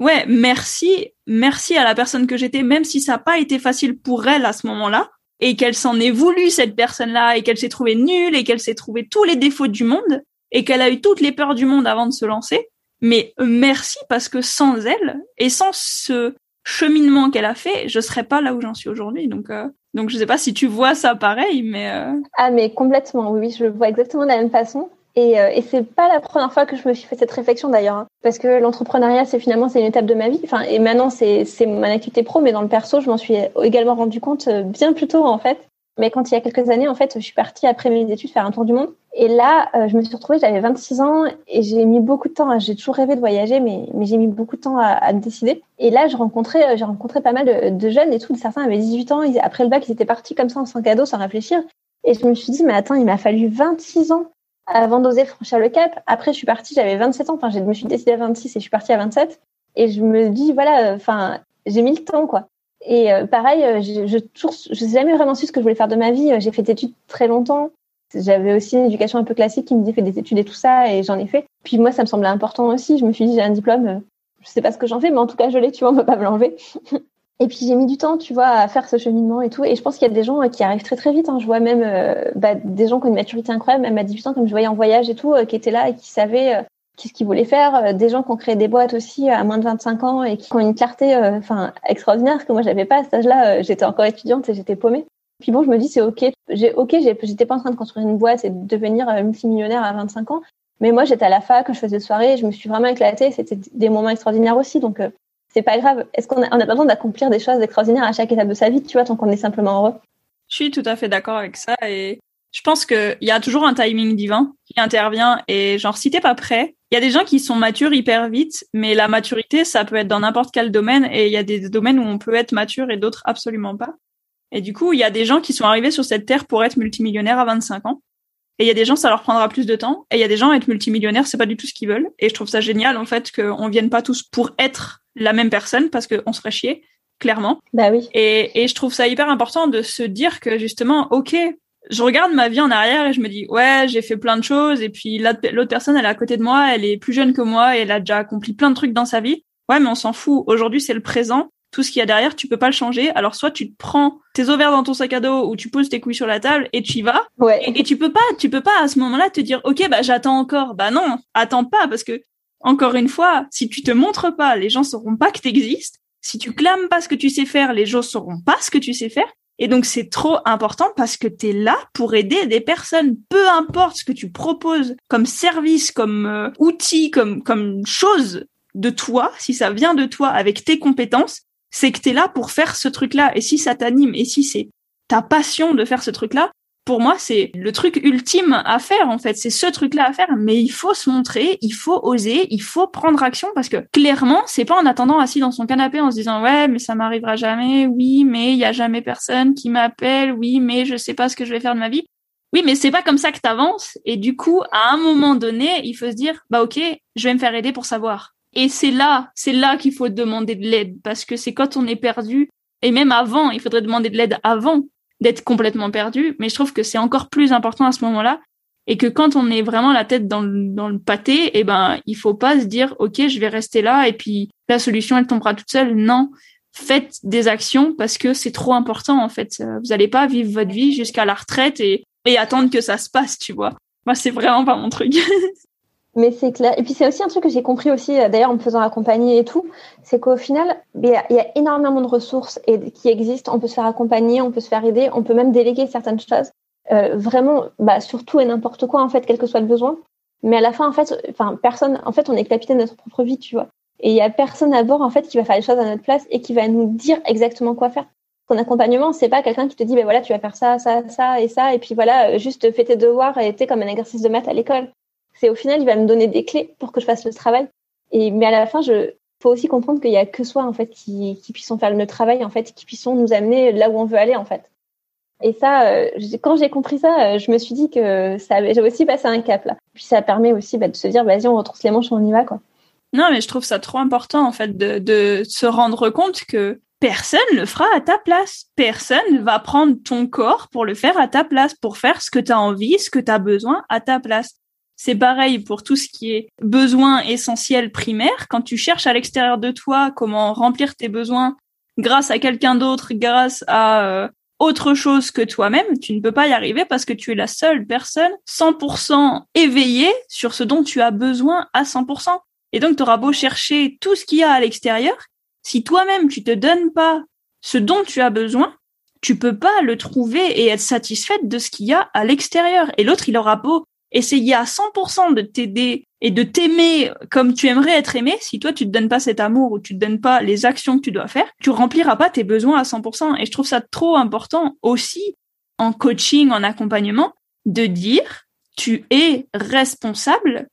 Speaker 1: ouais, merci, merci à la personne que j'étais, même si ça n'a pas été facile pour elle à ce moment-là, et qu'elle s'en est voulu cette personne-là et qu'elle s'est trouvée nulle et qu'elle s'est trouvée tous les défauts du monde et qu'elle a eu toutes les peurs du monde avant de se lancer, mais merci parce que sans elle et sans ce cheminement qu'elle a fait, je serais pas là où j'en suis aujourd'hui. Donc, euh, donc je sais pas si tu vois ça pareil, mais euh,
Speaker 2: ah mais complètement, oui, je le vois exactement de la même façon. Et, euh, et c'est pas la première fois que je me suis fait cette réflexion d'ailleurs, hein. parce que l'entrepreneuriat, c'est finalement c'est une étape de ma vie. Enfin, et maintenant c'est c'est mon activité pro, mais dans le perso, je m'en suis également rendu compte euh, bien plus tôt en fait. Mais quand il y a quelques années, en fait, je suis partie après mes études faire un tour du monde. Et là, euh, je me suis retrouvée, j'avais 26 ans et j'ai mis beaucoup de temps. J'ai toujours rêvé de voyager, mais, mais j'ai mis beaucoup de temps à, à me décider. Et là, je rencontrais, euh, j'ai rencontré pas mal de, de, jeunes et tout. Certains avaient 18 ans. Ils, après le bac, ils étaient partis comme ça, sans cadeau, sans réfléchir. Et je me suis dit, mais attends, il m'a fallu 26 ans avant d'oser franchir le cap. Après, je suis partie, j'avais 27 ans. Enfin, je me suis décidée à 26 et je suis partie à 27. Et je me dis, voilà, enfin, j'ai mis le temps, quoi. Et euh, pareil, euh, je, je, toujours, je n'ai jamais vraiment su ce que je voulais faire de ma vie. J'ai fait des études très longtemps. J'avais aussi une éducation un peu classique qui me disait fais des études et tout ça, et j'en ai fait. Puis moi, ça me semblait important aussi. Je me suis dit j'ai un diplôme, euh, je sais pas ce que j'en fais, mais en tout cas je l'ai. Tu vois, on peut pas me l'enlever. et puis j'ai mis du temps, tu vois, à faire ce cheminement et tout. Et je pense qu'il y a des gens qui arrivent très très vite. Hein. Je vois même euh, bah, des gens qui ont une maturité incroyable, même à 18 ans, comme je voyais en voyage et tout, euh, qui étaient là et qui savaient qu'est-ce qu'ils voulaient faire. Euh, des gens qui ont créé des boîtes aussi à moins de 25 ans et qui ont une clarté euh, enfin extraordinaire que moi j'avais pas à cet âge-là. Euh, j'étais encore étudiante et j'étais paumée. Puis bon, je me dis c'est ok. J'ai ok, j'étais pas en train de construire une boîte et de devenir multimillionnaire à 25 ans. Mais moi, j'étais à la fac, je faisais des soirées, je me suis vraiment éclatée. C'était des moments extraordinaires aussi. Donc, c'est pas grave. Est-ce qu'on a, pas besoin d'accomplir des choses extraordinaires à chaque étape de sa vie, tu vois, tant qu'on est simplement heureux?
Speaker 1: Je suis tout à fait d'accord avec ça. Et je pense qu'il y a toujours un timing divin qui intervient. Et genre, si t'es pas prêt, il y a des gens qui sont matures hyper vite, mais la maturité, ça peut être dans n'importe quel domaine. Et il y a des domaines où on peut être mature et d'autres absolument pas. Et du coup, il y a des gens qui sont arrivés sur cette terre pour être multimillionnaires à 25 ans. Et il y a des gens, ça leur prendra plus de temps. Et il y a des gens, être multimillionnaires, c'est pas du tout ce qu'ils veulent. Et je trouve ça génial, en fait, qu'on vienne pas tous pour être la même personne, parce qu'on se ferait chier, clairement.
Speaker 2: Bah oui.
Speaker 1: Et, et je trouve ça hyper important de se dire que, justement, OK, je regarde ma vie en arrière et je me dis ouais j'ai fait plein de choses et puis l'autre personne elle est à côté de moi elle est plus jeune que moi et elle a déjà accompli plein de trucs dans sa vie ouais mais on s'en fout aujourd'hui c'est le présent tout ce qu'il y a derrière tu peux pas le changer. Alors soit tu te prends tes ovaires dans ton sac à dos ou tu poses tes couilles sur la table et tu y vas.
Speaker 2: Ouais.
Speaker 1: et, tu peux pas tu peux pas à ce moment-là te dire ok bah j'attends encore. Bah non attends pas parce que encore une fois si tu te montres pas les gens sauront pas que t'existes. Si tu clames pas ce que tu sais faire les gens sauront pas ce que tu sais faire. Et donc c'est trop important parce que tu es là pour aider des personnes, peu importe ce que tu proposes comme service, comme euh, outil, comme comme chose de toi, si ça vient de toi avec tes compétences, c'est que tu es là pour faire ce truc-là et si ça t'anime et si c'est ta passion de faire ce truc-là, pour moi, c'est le truc ultime à faire, en fait. C'est ce truc-là à faire, mais il faut se montrer, il faut oser, il faut prendre action parce que clairement, c'est pas en attendant assis dans son canapé en se disant, ouais, mais ça m'arrivera jamais, oui, mais il y a jamais personne qui m'appelle, oui, mais je sais pas ce que je vais faire de ma vie. Oui, mais c'est pas comme ça que t'avances. Et du coup, à un moment donné, il faut se dire, bah, ok, je vais me faire aider pour savoir. Et c'est là, c'est là qu'il faut demander de l'aide parce que c'est quand on est perdu et même avant, il faudrait demander de l'aide avant d'être complètement perdu, mais je trouve que c'est encore plus important à ce moment-là et que quand on est vraiment la tête dans le, dans le pâté, eh ben il faut pas se dire ok je vais rester là et puis la solution elle tombera toute seule. Non, faites des actions parce que c'est trop important en fait. Vous allez pas vivre votre vie jusqu'à la retraite et, et attendre que ça se passe, tu vois. Moi c'est vraiment pas mon truc.
Speaker 2: Mais c'est clair. Et puis c'est aussi un truc que j'ai compris aussi, euh, d'ailleurs en me faisant accompagner et tout, c'est qu'au final, il y, a énormément de ressources et, qui existent. On peut se faire accompagner, on peut se faire aider, on peut même déléguer certaines choses. Euh, vraiment, bah, surtout et n'importe quoi en fait, quel que soit le besoin. Mais à la fin, en fait, enfin personne, en fait, on est capitaine de notre propre vie, tu vois. Et il y a personne à bord en fait qui va faire les choses à notre place et qui va nous dire exactement quoi faire. Ton accompagnement, c'est pas quelqu'un qui te dit, ben voilà, tu vas faire ça, ça, ça et ça, et puis voilà, juste fais tes devoirs et t'es comme un exercice de maths à l'école c'est au final, il va me donner des clés pour que je fasse le travail. Et, mais à la fin, je faut aussi comprendre qu'il y a que soi, en fait, qui, qui faire le travail, en fait, qui puissent nous amener là où on veut aller, en fait. Et ça, euh, quand j'ai compris ça, euh, je me suis dit que ça j'ai aussi passé un cap, là. Puis ça permet aussi bah, de se dire, vas-y, on retrousse les manches, on y va, quoi.
Speaker 1: Non, mais je trouve ça trop important, en fait, de, de se rendre compte que personne le fera à ta place. Personne va prendre ton corps pour le faire à ta place, pour faire ce que tu as envie, ce que tu as besoin à ta place. C'est pareil pour tout ce qui est besoin essentiel primaire. Quand tu cherches à l'extérieur de toi comment remplir tes besoins grâce à quelqu'un d'autre, grâce à euh, autre chose que toi-même, tu ne peux pas y arriver parce que tu es la seule personne 100% éveillée sur ce dont tu as besoin à 100%. Et donc, tu auras beau chercher tout ce qu'il y a à l'extérieur, si toi-même tu te donnes pas ce dont tu as besoin, tu peux pas le trouver et être satisfaite de ce qu'il y a à l'extérieur. Et l'autre, il aura beau essayer à 100% de t'aider et de t'aimer comme tu aimerais être aimé, si toi tu te donnes pas cet amour ou tu te donnes pas les actions que tu dois faire, tu rempliras pas tes besoins à 100%. Et je trouve ça trop important aussi en coaching, en accompagnement, de dire tu es responsable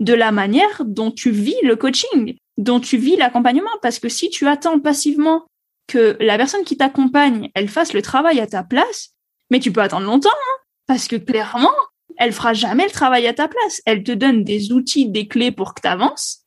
Speaker 1: de la manière dont tu vis le coaching, dont tu vis l'accompagnement. Parce que si tu attends passivement que la personne qui t'accompagne, elle fasse le travail à ta place, mais tu peux attendre longtemps, hein, parce que clairement, elle fera jamais le travail à ta place. Elle te donne des outils, des clés pour que tu avances,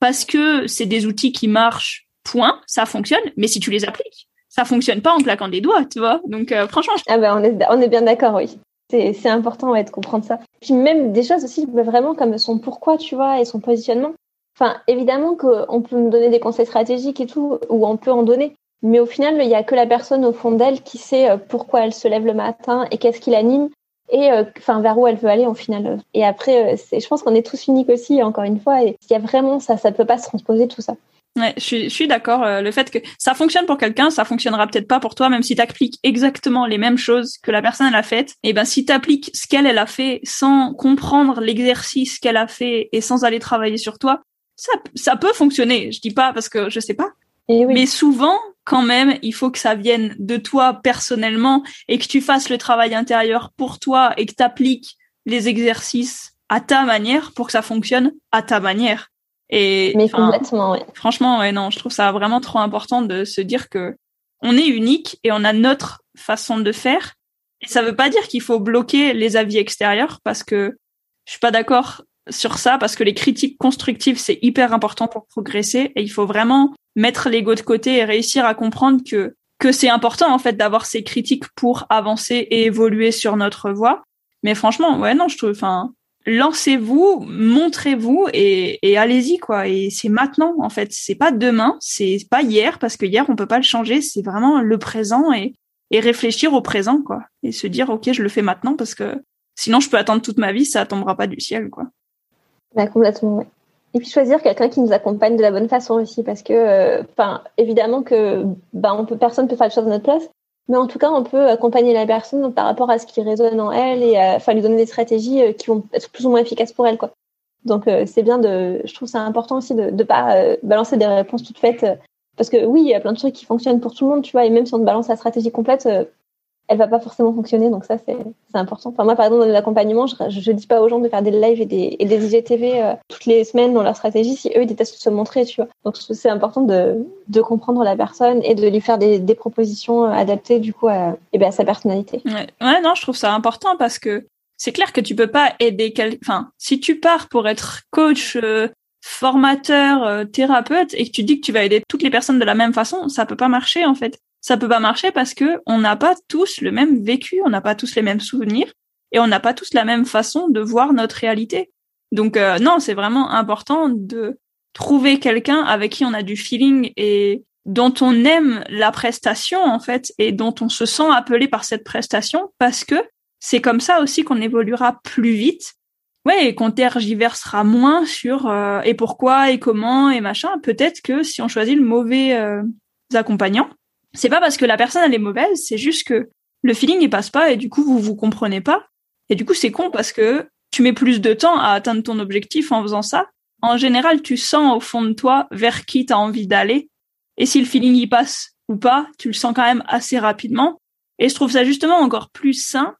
Speaker 1: parce que c'est des outils qui marchent, point, ça fonctionne, mais si tu les appliques, ça fonctionne pas en claquant des doigts, tu vois. Donc euh, franchement,
Speaker 2: ah ben on est bien d'accord, oui. C'est important de comprendre ça. Puis même des choses aussi vraiment comme son pourquoi, tu vois, et son positionnement. Enfin, évidemment qu'on peut me donner des conseils stratégiques et tout, ou on peut en donner. Mais au final, il n'y a que la personne au fond d'elle qui sait euh, pourquoi elle se lève le matin et qu'est-ce qui l'anime et euh, enfin vers où elle veut aller au final. Et après, je pense qu'on est tous uniques aussi, encore une fois. Et il y a vraiment ça, ça ne peut pas se transposer tout ça.
Speaker 1: Ouais, je suis, suis d'accord. Euh, le fait que ça fonctionne pour quelqu'un, ça fonctionnera peut-être pas pour toi, même si tu appliques exactement les mêmes choses que la personne a faites. Et ben si tu appliques ce qu'elle elle a fait sans comprendre l'exercice qu'elle a fait et sans aller travailler sur toi, ça, ça peut fonctionner. Je dis pas parce que je sais pas.
Speaker 2: Oui.
Speaker 1: Mais souvent, quand même, il faut que ça vienne de toi personnellement et que tu fasses le travail intérieur pour toi et que tu appliques les exercices à ta manière pour que ça fonctionne à ta manière. Et
Speaker 2: mais complètement, ouais.
Speaker 1: franchement, ouais, non, je trouve ça vraiment trop important de se dire que on est unique et on a notre façon de faire. Et ça veut pas dire qu'il faut bloquer les avis extérieurs parce que je suis pas d'accord sur ça parce que les critiques constructives c'est hyper important pour progresser et il faut vraiment mettre l'ego de côté et réussir à comprendre que que c'est important en fait d'avoir ces critiques pour avancer et évoluer sur notre voie. Mais franchement, ouais, non, je trouve, enfin, lancez-vous, montrez-vous et, et allez-y quoi. Et c'est maintenant en fait, c'est pas demain, c'est pas hier parce que hier on peut pas le changer. C'est vraiment le présent et, et réfléchir au présent quoi et se dire ok je le fais maintenant parce que sinon je peux attendre toute ma vie, ça tombera pas du ciel quoi.
Speaker 2: Bah, complètement. Ouais. Et puis choisir quelqu'un qui nous accompagne de la bonne façon aussi, parce que, euh, enfin, évidemment que, bah, on peut, personne peut faire les choses à notre place, mais en tout cas, on peut accompagner la personne par rapport à ce qui résonne en elle et enfin lui donner des stratégies euh, qui vont être plus ou moins efficaces pour elle, quoi. Donc euh, c'est bien de, je trouve ça important aussi de ne pas balancer des réponses toutes faites parce que oui, il y a plein de trucs qui fonctionnent pour tout le monde, tu vois, et même si on te balance la stratégie complète, elle va pas forcément fonctionner. Donc ça, c'est important. Enfin, moi, par exemple, dans l'accompagnement, je, je, dis pas aux gens de faire des lives et des, et des IGTV euh, toutes les semaines dans leur stratégie si eux, ils détestent se montrer, tu vois. Donc c'est important de, de comprendre la personne et de lui faire des, des propositions euh, adaptées, du coup, à, et eh ben, à sa personnalité.
Speaker 1: Ouais. non, je trouve ça important parce que c'est clair que tu peux pas aider quelqu'un. Enfin, si tu pars pour être coach, euh, formateur, thérapeute et que tu dis que tu vas aider toutes les personnes de la même façon, ça peut pas marcher en fait ça peut pas marcher parce que on n'a pas tous le même vécu, on n'a pas tous les mêmes souvenirs et on n'a pas tous la même façon de voir notre réalité. Donc euh, non, c'est vraiment important de trouver quelqu'un avec qui on a du feeling et dont on aime la prestation en fait et dont on se sent appelé par cette prestation parce que c'est comme ça aussi qu'on évoluera plus vite. Ouais, et qu'on tergiversera moins sur euh, et pourquoi et comment et machin. Peut-être que si on choisit le mauvais euh, accompagnant, c'est pas parce que la personne elle est mauvaise, c'est juste que le feeling il passe pas et du coup vous vous comprenez pas. Et du coup c'est con parce que tu mets plus de temps à atteindre ton objectif en faisant ça. En général, tu sens au fond de toi vers qui tu as envie d'aller. Et si le feeling y passe ou pas, tu le sens quand même assez rapidement. Et je trouve ça justement encore plus sain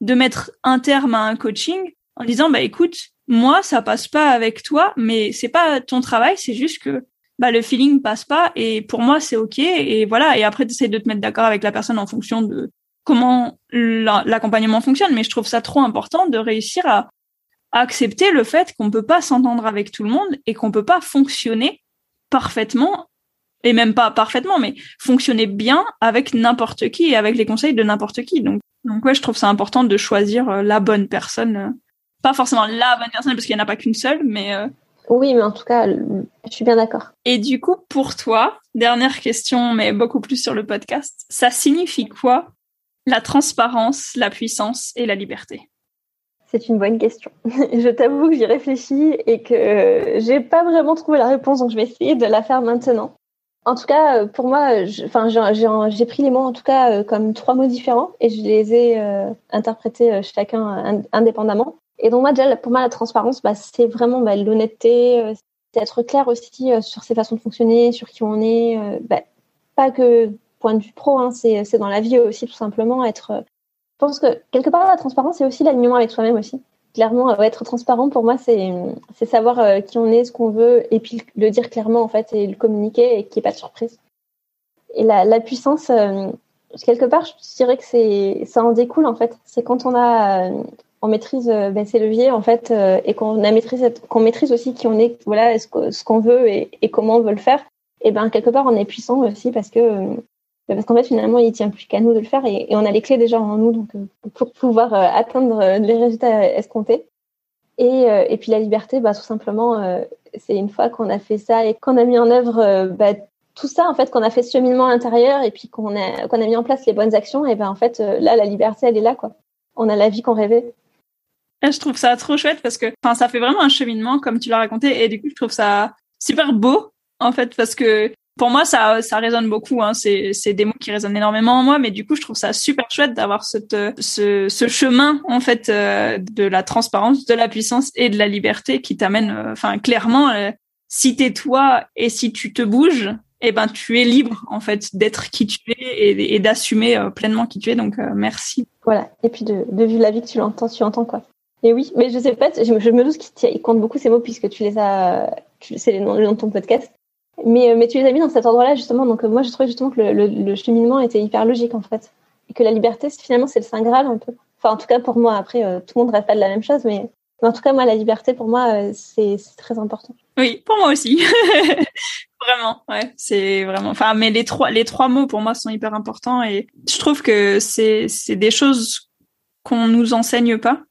Speaker 1: de mettre un terme à un coaching en disant bah écoute, moi ça passe pas avec toi, mais c'est pas ton travail, c'est juste que bah le feeling passe pas et pour moi c'est ok et voilà. Et après tu essaies de te mettre d'accord avec la personne en fonction de comment l'accompagnement fonctionne. Mais je trouve ça trop important de réussir à, accepter le fait qu'on peut pas s'entendre avec tout le monde et qu'on peut pas fonctionner parfaitement et même pas parfaitement mais fonctionner bien avec n'importe qui et avec les conseils de n'importe qui. Donc donc ouais je trouve ça important de choisir euh, la bonne personne euh, pas forcément la bonne personne parce qu'il n'y en a pas qu'une seule mais euh,
Speaker 2: oui, mais en tout cas, je suis bien d'accord.
Speaker 1: Et du coup, pour toi, dernière question, mais beaucoup plus sur le podcast, ça signifie quoi la transparence, la puissance et la liberté?
Speaker 2: C'est une bonne question. je t'avoue que j'y réfléchis et que j'ai pas vraiment trouvé la réponse, donc je vais essayer de la faire maintenant. En tout cas, pour moi, enfin, j'ai pris les mots en tout cas comme trois mots différents et je les ai interprétés chacun indépendamment. Et donc moi déjà, pour moi, la transparence, bah, c'est vraiment bah, l'honnêteté, c'est être clair aussi sur ses façons de fonctionner, sur qui on est. Bah, pas que point de vue pro, hein, c'est dans la vie aussi tout simplement être je pense que quelque part, la transparence, c'est aussi l'alignement avec soi-même aussi. Clairement, euh, être transparent, pour moi, c'est savoir euh, qui on est, ce qu'on veut, et puis le dire clairement, en fait, et le communiquer, et qu'il n'y ait pas de surprise. Et la, puissance, euh, quelque part, je dirais que ça en découle, en fait. C'est quand on a on maîtrise ben, ses leviers en fait et qu'on maîtrise qu'on maîtrise aussi qui on est voilà ce qu'on veut et, et, comment on veut le faire. Et ben quelque part on est puissant aussi parce que parce qu'en fait finalement il tient plus qu'à nous de le faire et, on a les clés déjà en nous donc euh, pour pouvoir euh, atteindre euh, les résultats escomptés. Et, et puis la liberté bah tout simplement c'est une fois qu'on a fait ça et qu'on a mis en œuvre bah, tout ça en fait qu'on a fait ce cheminement à l'intérieur et puis qu'on a qu'on a mis en place les bonnes actions et ben en fait là la liberté elle est là quoi. On a la vie qu'on rêvait
Speaker 1: je trouve ça trop chouette parce que enfin ça fait vraiment un cheminement comme tu l'as raconté et du coup je trouve ça super beau en fait parce que pour moi, ça, ça résonne beaucoup. Hein. C'est, c'est des mots qui résonnent énormément en moi, mais du coup, je trouve ça super chouette d'avoir cette, ce, ce chemin en fait euh, de la transparence, de la puissance et de la liberté qui t'amène, euh, enfin, clairement, euh, si t'es toi et si tu te bouges, eh ben, tu es libre en fait d'être qui tu es et, d'assumer pleinement qui tu es. Donc, merci.
Speaker 2: Voilà. Et puis de, de vivre la vie que tu l'entends, tu entends quoi. Et oui, mais je sais pas, je, me doute qu'il compte beaucoup ces mots puisque tu les as, c'est les noms, de ton podcast. Mais, euh, mais tu les as mis dans cet ordre-là, justement. Donc, euh, moi, je trouvais justement que le, le, cheminement était hyper logique, en fait. Et que la liberté, finalement, c'est le Saint Graal, un peu. Enfin, en tout cas, pour moi, après, euh, tout le monde rêve pas de la même chose, mais, en tout cas, moi, la liberté, pour moi, c'est très important.
Speaker 1: Oui, pour moi aussi. vraiment, ouais. C'est vraiment. Enfin, mais les trois, les trois mots, pour moi, sont hyper importants. Et je trouve que c'est des choses qu'on nous enseigne pas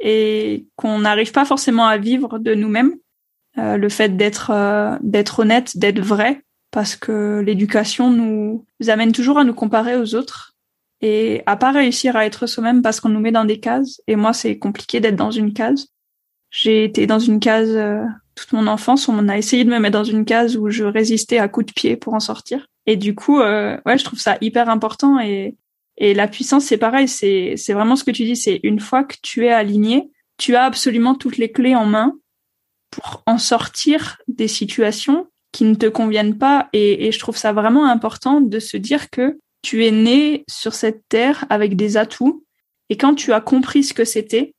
Speaker 1: et qu'on n'arrive pas forcément à vivre de nous-mêmes. Euh, le fait d'être euh, d'être honnête, d'être vrai, parce que l'éducation nous, amène toujours à nous comparer aux autres et à pas réussir à être soi-même parce qu'on nous met dans des cases. Et moi, c'est compliqué d'être dans une case. J'ai été dans une case euh, toute mon enfance. On a essayé de me mettre dans une case où je résistais à coups de pied pour en sortir. Et du coup, ouais, je trouve ça hyper important. Et, et la puissance, c'est pareil. C'est, vraiment ce que tu dis. C'est une fois que tu es aligné, tu as absolument toutes les clés en main pour en sortir des situations qui ne te conviennent pas. Et, je trouve ça vraiment important de se dire que tu es né sur cette terre avec des atouts. Et quand tu as compris ce que c'était,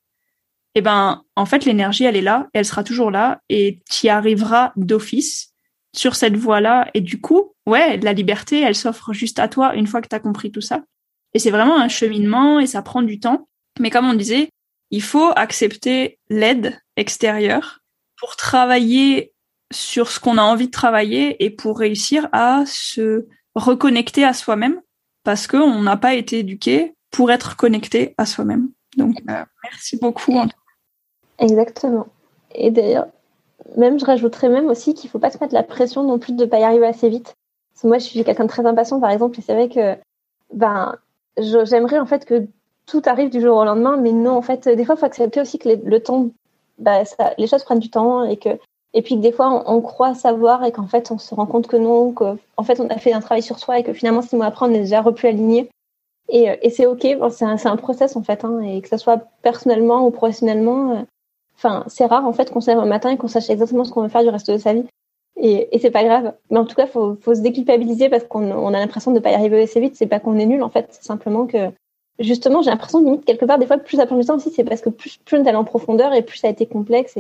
Speaker 1: eh ben, en fait, l'énergie, elle est là, elle sera toujours là, et tu y arriveras d'office sur cette voie-là. Et du coup, ouais, la liberté, elle s'offre juste à toi une fois que tu as compris tout ça. Et c'est vraiment un cheminement et ça prend du temps. Mais comme on disait, il faut accepter l'aide extérieure pour travailler sur ce qu'on a envie de travailler et pour réussir à se reconnecter à soi-même parce qu'on n'a pas été éduqué pour être connecté à soi-même. Donc, euh, merci beaucoup.
Speaker 2: Exactement. Et d'ailleurs, même je rajouterais même aussi qu'il faut pas se mettre la pression non plus de pas y arriver assez vite. Parce que moi, je suis quelqu'un de très impatient, par exemple, et c'est vrai que ben, j'aimerais en fait que tout arrive du jour au lendemain, mais non, en fait, des fois, il faut accepter aussi que le temps bah, ça, les choses prennent du temps et que et puis que des fois on, croit savoir et qu'en fait on se rend compte que non, qu'en fait on a fait un travail sur soi et que finalement six mois après on est déjà repus aligné. Et, et c'est ok, c'est un, un, process en fait, hein, et que ça soit personnellement ou professionnellement. Euh, enfin, c'est rare en fait qu'on se lève un matin et qu'on sache exactement ce qu'on veut faire du reste de sa vie. Et, et c'est pas grave. Mais en tout cas, faut, faut se déculpabiliser parce qu'on on a l'impression de ne pas y arriver assez vite. C'est pas qu'on est nul en fait, c'est simplement que justement, j'ai l'impression limite quelque part, des fois, plus ça prend du temps aussi, c'est parce que plus, plus on est allé en profondeur et plus ça a été complexe.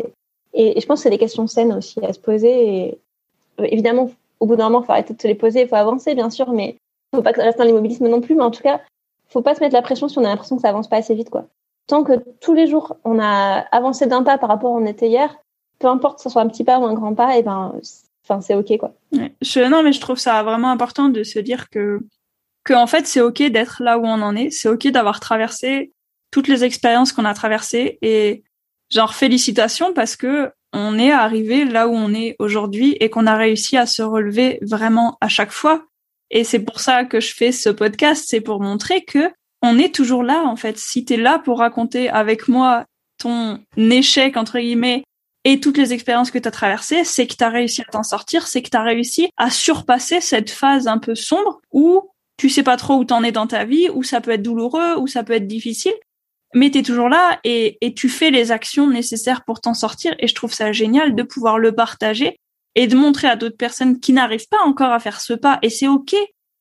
Speaker 2: Et, je pense que c'est des questions saines aussi à se poser. Euh, évidemment, au bout d'un moment, il faut arrêter de se les poser, il faut avancer, bien sûr, mais il faut pas que ça reste dans l'immobilisme non plus. Mais en tout cas, faut pas se mettre la pression si on a l'impression que ça avance pas assez vite, quoi. Tant que tous les jours, on a avancé d'un pas par rapport à où on était hier, peu importe que ce soit un petit pas ou un grand pas, et ben, enfin, c'est ok, quoi.
Speaker 1: Je, non, mais je trouve ça vraiment important de se dire que que en fait c'est ok d'être là où on en est, c'est ok d'avoir traversé toutes les expériences qu'on a traversées et genre félicitations parce que on est arrivé là où on est aujourd'hui et qu'on a réussi à se relever vraiment à chaque fois. Et c'est pour ça que je fais ce podcast, c'est pour montrer que on est toujours là en fait. Si tu es là pour raconter avec moi ton échec, entre guillemets, et toutes les expériences que tu as traversées, c'est que tu as réussi à t'en sortir, c'est que tu as réussi à surpasser cette phase un peu sombre où tu sais pas trop où t'en es dans ta vie, où ça peut être douloureux, où ça peut être difficile, mais tu es toujours là et, et tu fais les actions nécessaires pour t'en sortir. Et je trouve ça génial de pouvoir le partager et de montrer à d'autres personnes qui n'arrivent pas encore à faire ce pas. Et c'est OK.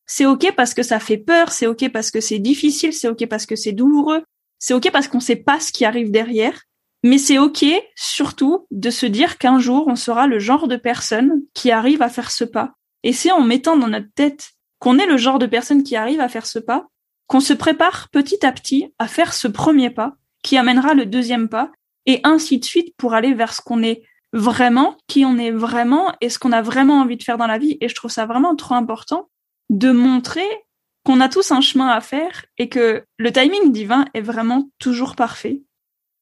Speaker 1: C'est OK parce que ça fait peur, c'est OK parce que c'est difficile, c'est OK parce que c'est douloureux, c'est OK parce qu'on sait pas ce qui arrive derrière mais c'est ok, surtout, de se dire qu'un jour, on sera le genre de personne qui arrive à faire ce pas. Et c'est en mettant dans notre tête qu'on est le genre de personne qui arrive à faire ce pas, qu'on se prépare petit à petit à faire ce premier pas, qui amènera le deuxième pas, et ainsi de suite pour aller vers ce qu'on est vraiment, qui on est vraiment, et ce qu'on a vraiment envie de faire dans la vie. Et je trouve ça vraiment trop important de montrer qu'on a tous un chemin à faire et que le timing divin est vraiment toujours parfait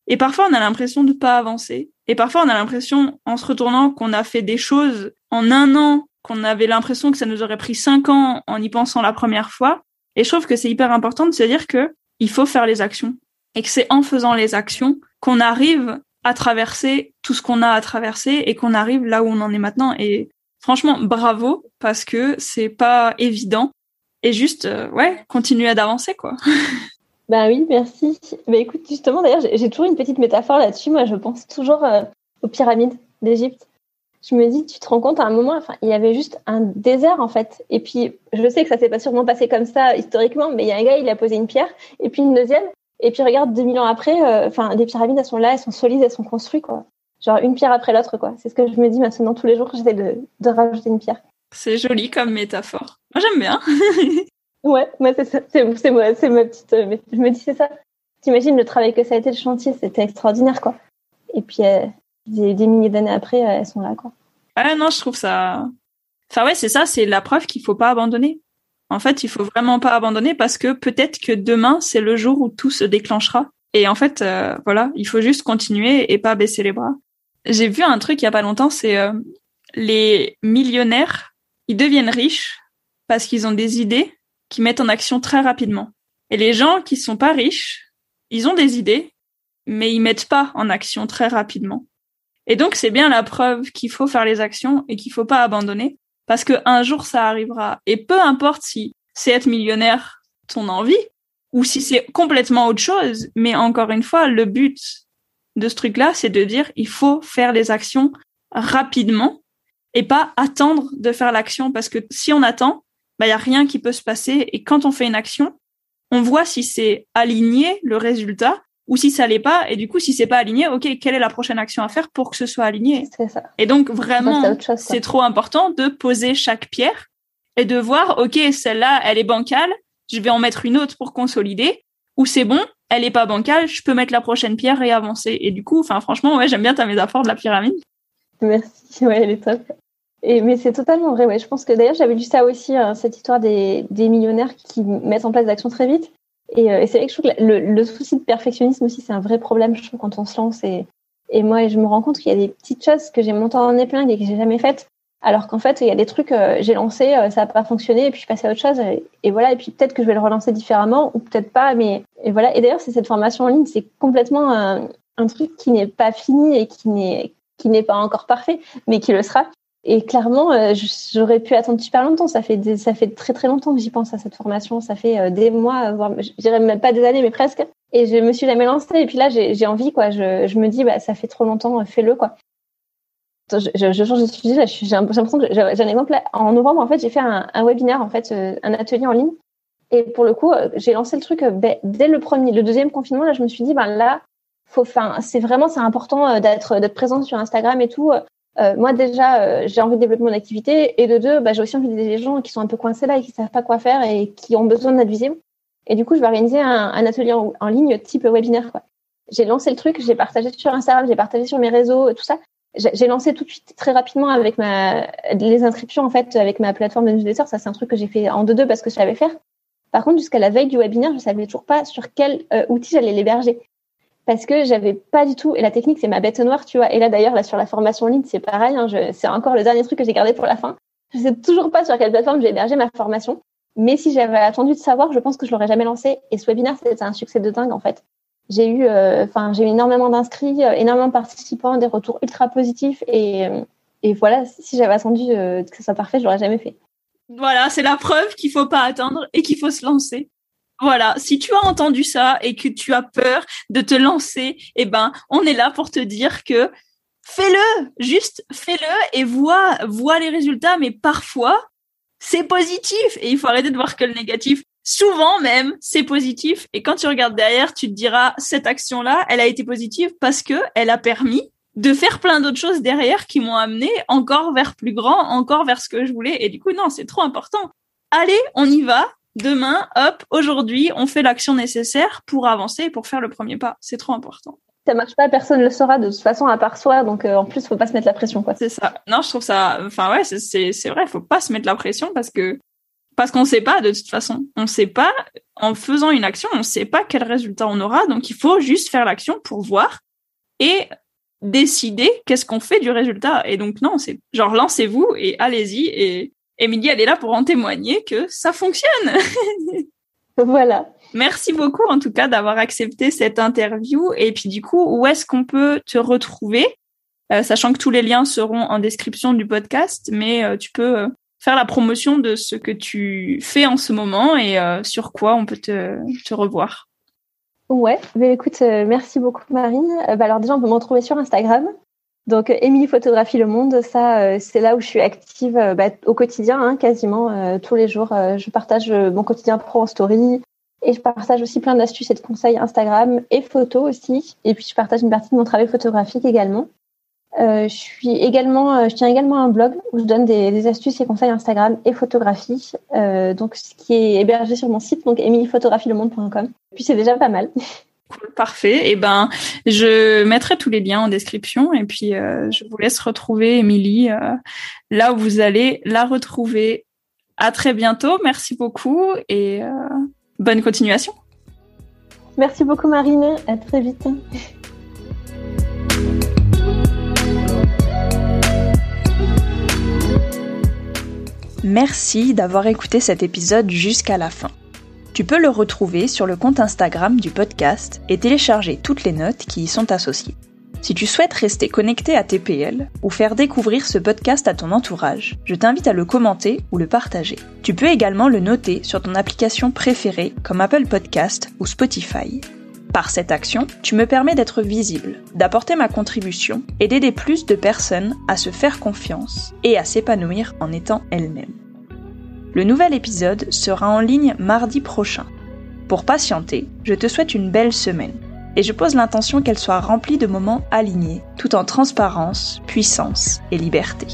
Speaker 1: et parfois, on a l'impression de pas avancer. Et parfois, on a l'impression, en se retournant, qu'on a fait des choses en un an, qu'on avait l'impression que ça nous aurait pris cinq ans en y pensant la première fois. Et je trouve que c'est hyper important de se dire que il faut faire les actions. Et que c'est en faisant les actions qu'on arrive à traverser tout ce qu'on a à traverser et qu'on arrive là où on en est maintenant. Et franchement, bravo, parce que c'est pas évident. Et juste, euh, ouais, continuer à d'avancer, quoi.
Speaker 2: Ben oui, merci. Ben écoute, justement, d'ailleurs, j'ai toujours une petite métaphore là-dessus. Moi, je pense toujours euh, aux pyramides d'Égypte. Je me dis, tu te rends compte, à un moment, enfin, il y avait juste un désert, en fait. Et puis, je sais que ça s'est pas sûrement passé comme ça historiquement, mais il y a un gars, il a posé une pierre, et puis une deuxième. Et puis, regarde, 2000 ans après, euh, enfin, des pyramides, elles sont là, elles sont solides, elles sont construites, quoi. Genre, une pierre après l'autre, quoi. C'est ce que je me dis maintenant tous les jours, j'essaie de, de rajouter une pierre.
Speaker 1: C'est joli comme métaphore. Moi, j'aime bien.
Speaker 2: Ouais, moi c'est ça. C'est, moi, c'est ma petite. Euh, je me dis, c'est ça. T'imagines le travail que ça a été, le chantier, c'était extraordinaire, quoi. Et puis, euh, des, milliers d'années après, euh, elles sont là, quoi.
Speaker 1: Ah non, je trouve ça. Enfin, ouais, c'est ça, c'est la preuve qu'il faut pas abandonner. En fait, il faut vraiment pas abandonner parce que peut-être que demain, c'est le jour où tout se déclenchera. Et en fait, voilà, il faut juste continuer et pas baisser les bras. J'ai vu un truc il y a pas longtemps, c'est les millionnaires, ils deviennent riches parce qu'ils ont des idées qui mettent en action très rapidement. Et les gens qui sont pas riches, ils ont des idées, mais ils mettent pas en action très rapidement. Et donc c'est bien la preuve qu'il faut faire les actions et qu'il faut pas abandonner parce que un jour ça arrivera. Et peu importe si c'est être millionnaire ton envie ou si c'est complètement autre chose, mais encore une fois, le but de ce truc-là, c'est de dire il faut faire les actions rapidement et pas attendre de faire l'action parce que si on attend, bah, il y a rien qui peut se passer. Et quand on fait une action, on voit si c'est aligné le résultat ou si ça l'est pas. Et du coup, si c'est pas aligné, ok, quelle est la prochaine action à faire pour que ce soit aligné?
Speaker 2: C'est ça.
Speaker 1: Et donc vraiment, c'est trop important de poser chaque pierre et de voir, ok, celle-là, elle est bancale, je vais en mettre une autre pour consolider. Ou c'est bon, elle est pas bancale, je peux mettre la prochaine pierre et avancer. Et du coup, enfin franchement, ouais, j'aime bien ta métaphore de la pyramide.
Speaker 2: Merci, ouais, elle est top. Mais c'est totalement vrai, ouais. Je pense que d'ailleurs, j'avais lu ça aussi, hein, cette histoire des, des, millionnaires qui mettent en place des actions très vite. Et, euh, et c'est vrai que je trouve que le, souci de perfectionnisme aussi, c'est un vrai problème, je trouve, quand on se lance. Et, et moi, je me rends compte qu'il y a des petites choses que j'ai montées en épingle et que j'ai jamais faites. Alors qu'en fait, il y a des trucs, euh, j'ai lancé, euh, ça n'a pas fonctionné, et puis je suis passée à autre chose. Et, et voilà, et puis peut-être que je vais le relancer différemment, ou peut-être pas. Mais et voilà. Et d'ailleurs, c'est cette formation en ligne, c'est complètement un, un truc qui n'est pas fini et qui n'est qui n'est pas encore parfait, mais qui le sera. Et clairement, euh, j'aurais pu attendre super longtemps. Ça fait des, ça fait très très longtemps que j'y pense à cette formation. Ça fait euh, des mois, voire je même pas des années, mais presque. Et je me suis jamais lancée. Et puis là, j'ai envie, quoi. Je, je me dis, bah, ça fait trop longtemps, fais-le, quoi. Je, je, change de sujet. J'ai l'impression que j'ai un exemple. En novembre, en fait, j'ai fait un, un, webinaire, en fait, euh, un atelier en ligne. Et pour le coup, j'ai lancé le truc ben, dès le premier, le deuxième confinement. Là, je me suis dit, ben là, faut, c'est vraiment, c'est important d'être, d'être présent sur Instagram et tout. Euh, moi déjà, euh, j'ai envie de développer mon activité, et de deux, bah, j'ai aussi envie d'aider les gens qui sont un peu coincés là et qui savent pas quoi faire et qui ont besoin visibles. Et du coup, je vais organiser un, un atelier en, en, ligne type webinaire. Quoi. J'ai lancé le truc, j'ai partagé sur Instagram, j'ai partagé sur mes réseaux, tout ça. J'ai lancé tout de suite très rapidement avec ma les inscriptions en fait avec ma plateforme de newsletter. Ça, c'est un truc que j'ai fait en deux deux parce que je savais faire. Par contre, jusqu'à la veille du webinaire, je savais toujours pas sur quel euh, outil j'allais l'héberger parce que j'avais pas du tout et la technique c'est ma bête noire tu vois. Et là d'ailleurs là sur la formation en ligne c'est pareil hein, c'est encore le dernier truc que j'ai gardé pour la fin. Je sais toujours pas sur quelle plateforme j'ai hébergé ma formation mais si j'avais attendu de savoir je pense que je l'aurais jamais lancé. Et ce webinaire c'était un succès de dingue en fait. J'ai eu, enfin, j'ai eu énormément d'inscrits, énormément de participants, des retours ultra positifs. Et, et voilà, si j'avais attendu que ça soit parfait, je l'aurais jamais fait.
Speaker 1: Voilà, c'est la preuve qu'il faut pas attendre et qu'il faut se lancer. Voilà, si tu as entendu ça et que tu as peur de te lancer, eh ben, on est là pour te dire que fais-le, juste fais-le et vois, vois les résultats. Mais parfois, c'est positif et il faut arrêter de voir que le négatif. Souvent même, c'est positif et quand tu regardes derrière, tu te diras cette action-là, elle a été positive parce que elle a permis de faire plein d'autres choses derrière qui m'ont amené encore vers plus grand, encore vers ce que je voulais. Et du coup, non, c'est trop important. Allez, on y va. Demain, hop, aujourd'hui, on fait l'action nécessaire pour avancer et pour faire le premier pas. C'est trop important.
Speaker 2: Ça marche pas, personne ne le saura de toute façon à part soi. Donc euh, en plus, faut pas se mettre la pression, quoi.
Speaker 1: C'est ça. Non, je trouve ça. Enfin ouais, c'est c'est vrai. Faut pas se mettre la pression parce que parce qu'on sait pas de toute façon. On sait pas en faisant une action, on sait pas quel résultat on aura. Donc il faut juste faire l'action pour voir et décider qu'est-ce qu'on fait du résultat. Et donc non, c'est genre lancez-vous et allez-y. Et Émilie, elle est là pour en témoigner que ça fonctionne.
Speaker 2: voilà.
Speaker 1: Merci beaucoup en tout cas d'avoir accepté cette interview. Et puis du coup, où est-ce qu'on peut te retrouver? Euh, Sachant que tous les liens seront en description du podcast, mais euh, tu peux euh, faire la promotion de ce que tu fais en ce moment et sur quoi on peut te, te revoir.
Speaker 2: Ouais, bah, écoute, merci beaucoup Marine. Bah, alors déjà, on peut me retrouver sur Instagram. Donc, euh, Émilie Photographie Le Monde, ça, c'est là où je suis active bah, au quotidien, hein, quasiment tous les jours. je partage mon quotidien pro en story et je partage aussi plein d'astuces et de conseils Instagram et photos aussi. Et puis, je partage une partie de mon travail photographique également. Euh, je suis également, euh, je tiens également un blog où je donne des, astuces et conseils Instagram et photographie. Euh, donc, ce qui est hébergé sur mon site, donc emiliephotographielemonde.com. Puis c'est déjà pas mal.
Speaker 1: Cool, parfait. Et eh ben, je mettrai tous les liens en description et puis je vous laisse retrouver Émilie là où vous allez la retrouver. À très bientôt. Merci beaucoup et bonne continuation.
Speaker 2: Merci beaucoup Marine. À très vite.
Speaker 1: Merci d'avoir écouté cet épisode jusqu'à la fin. Tu peux le retrouver sur le compte Instagram du podcast et télécharger toutes les notes qui y sont associées. Si tu souhaites rester connecté à TPL ou faire découvrir ce podcast à ton entourage, je t'invite à le commenter ou le partager. Tu peux également le noter sur ton application préférée comme Apple Podcast ou Spotify. Par cette action, tu me permets d'être visible, d'apporter ma contribution et d'aider plus de personnes à se faire confiance et à s'épanouir en étant elles-mêmes. Le nouvel épisode sera en ligne mardi prochain. Pour patienter, je te souhaite une belle semaine et je pose l'intention qu'elle soit remplie de moments alignés, tout en transparence, puissance et liberté.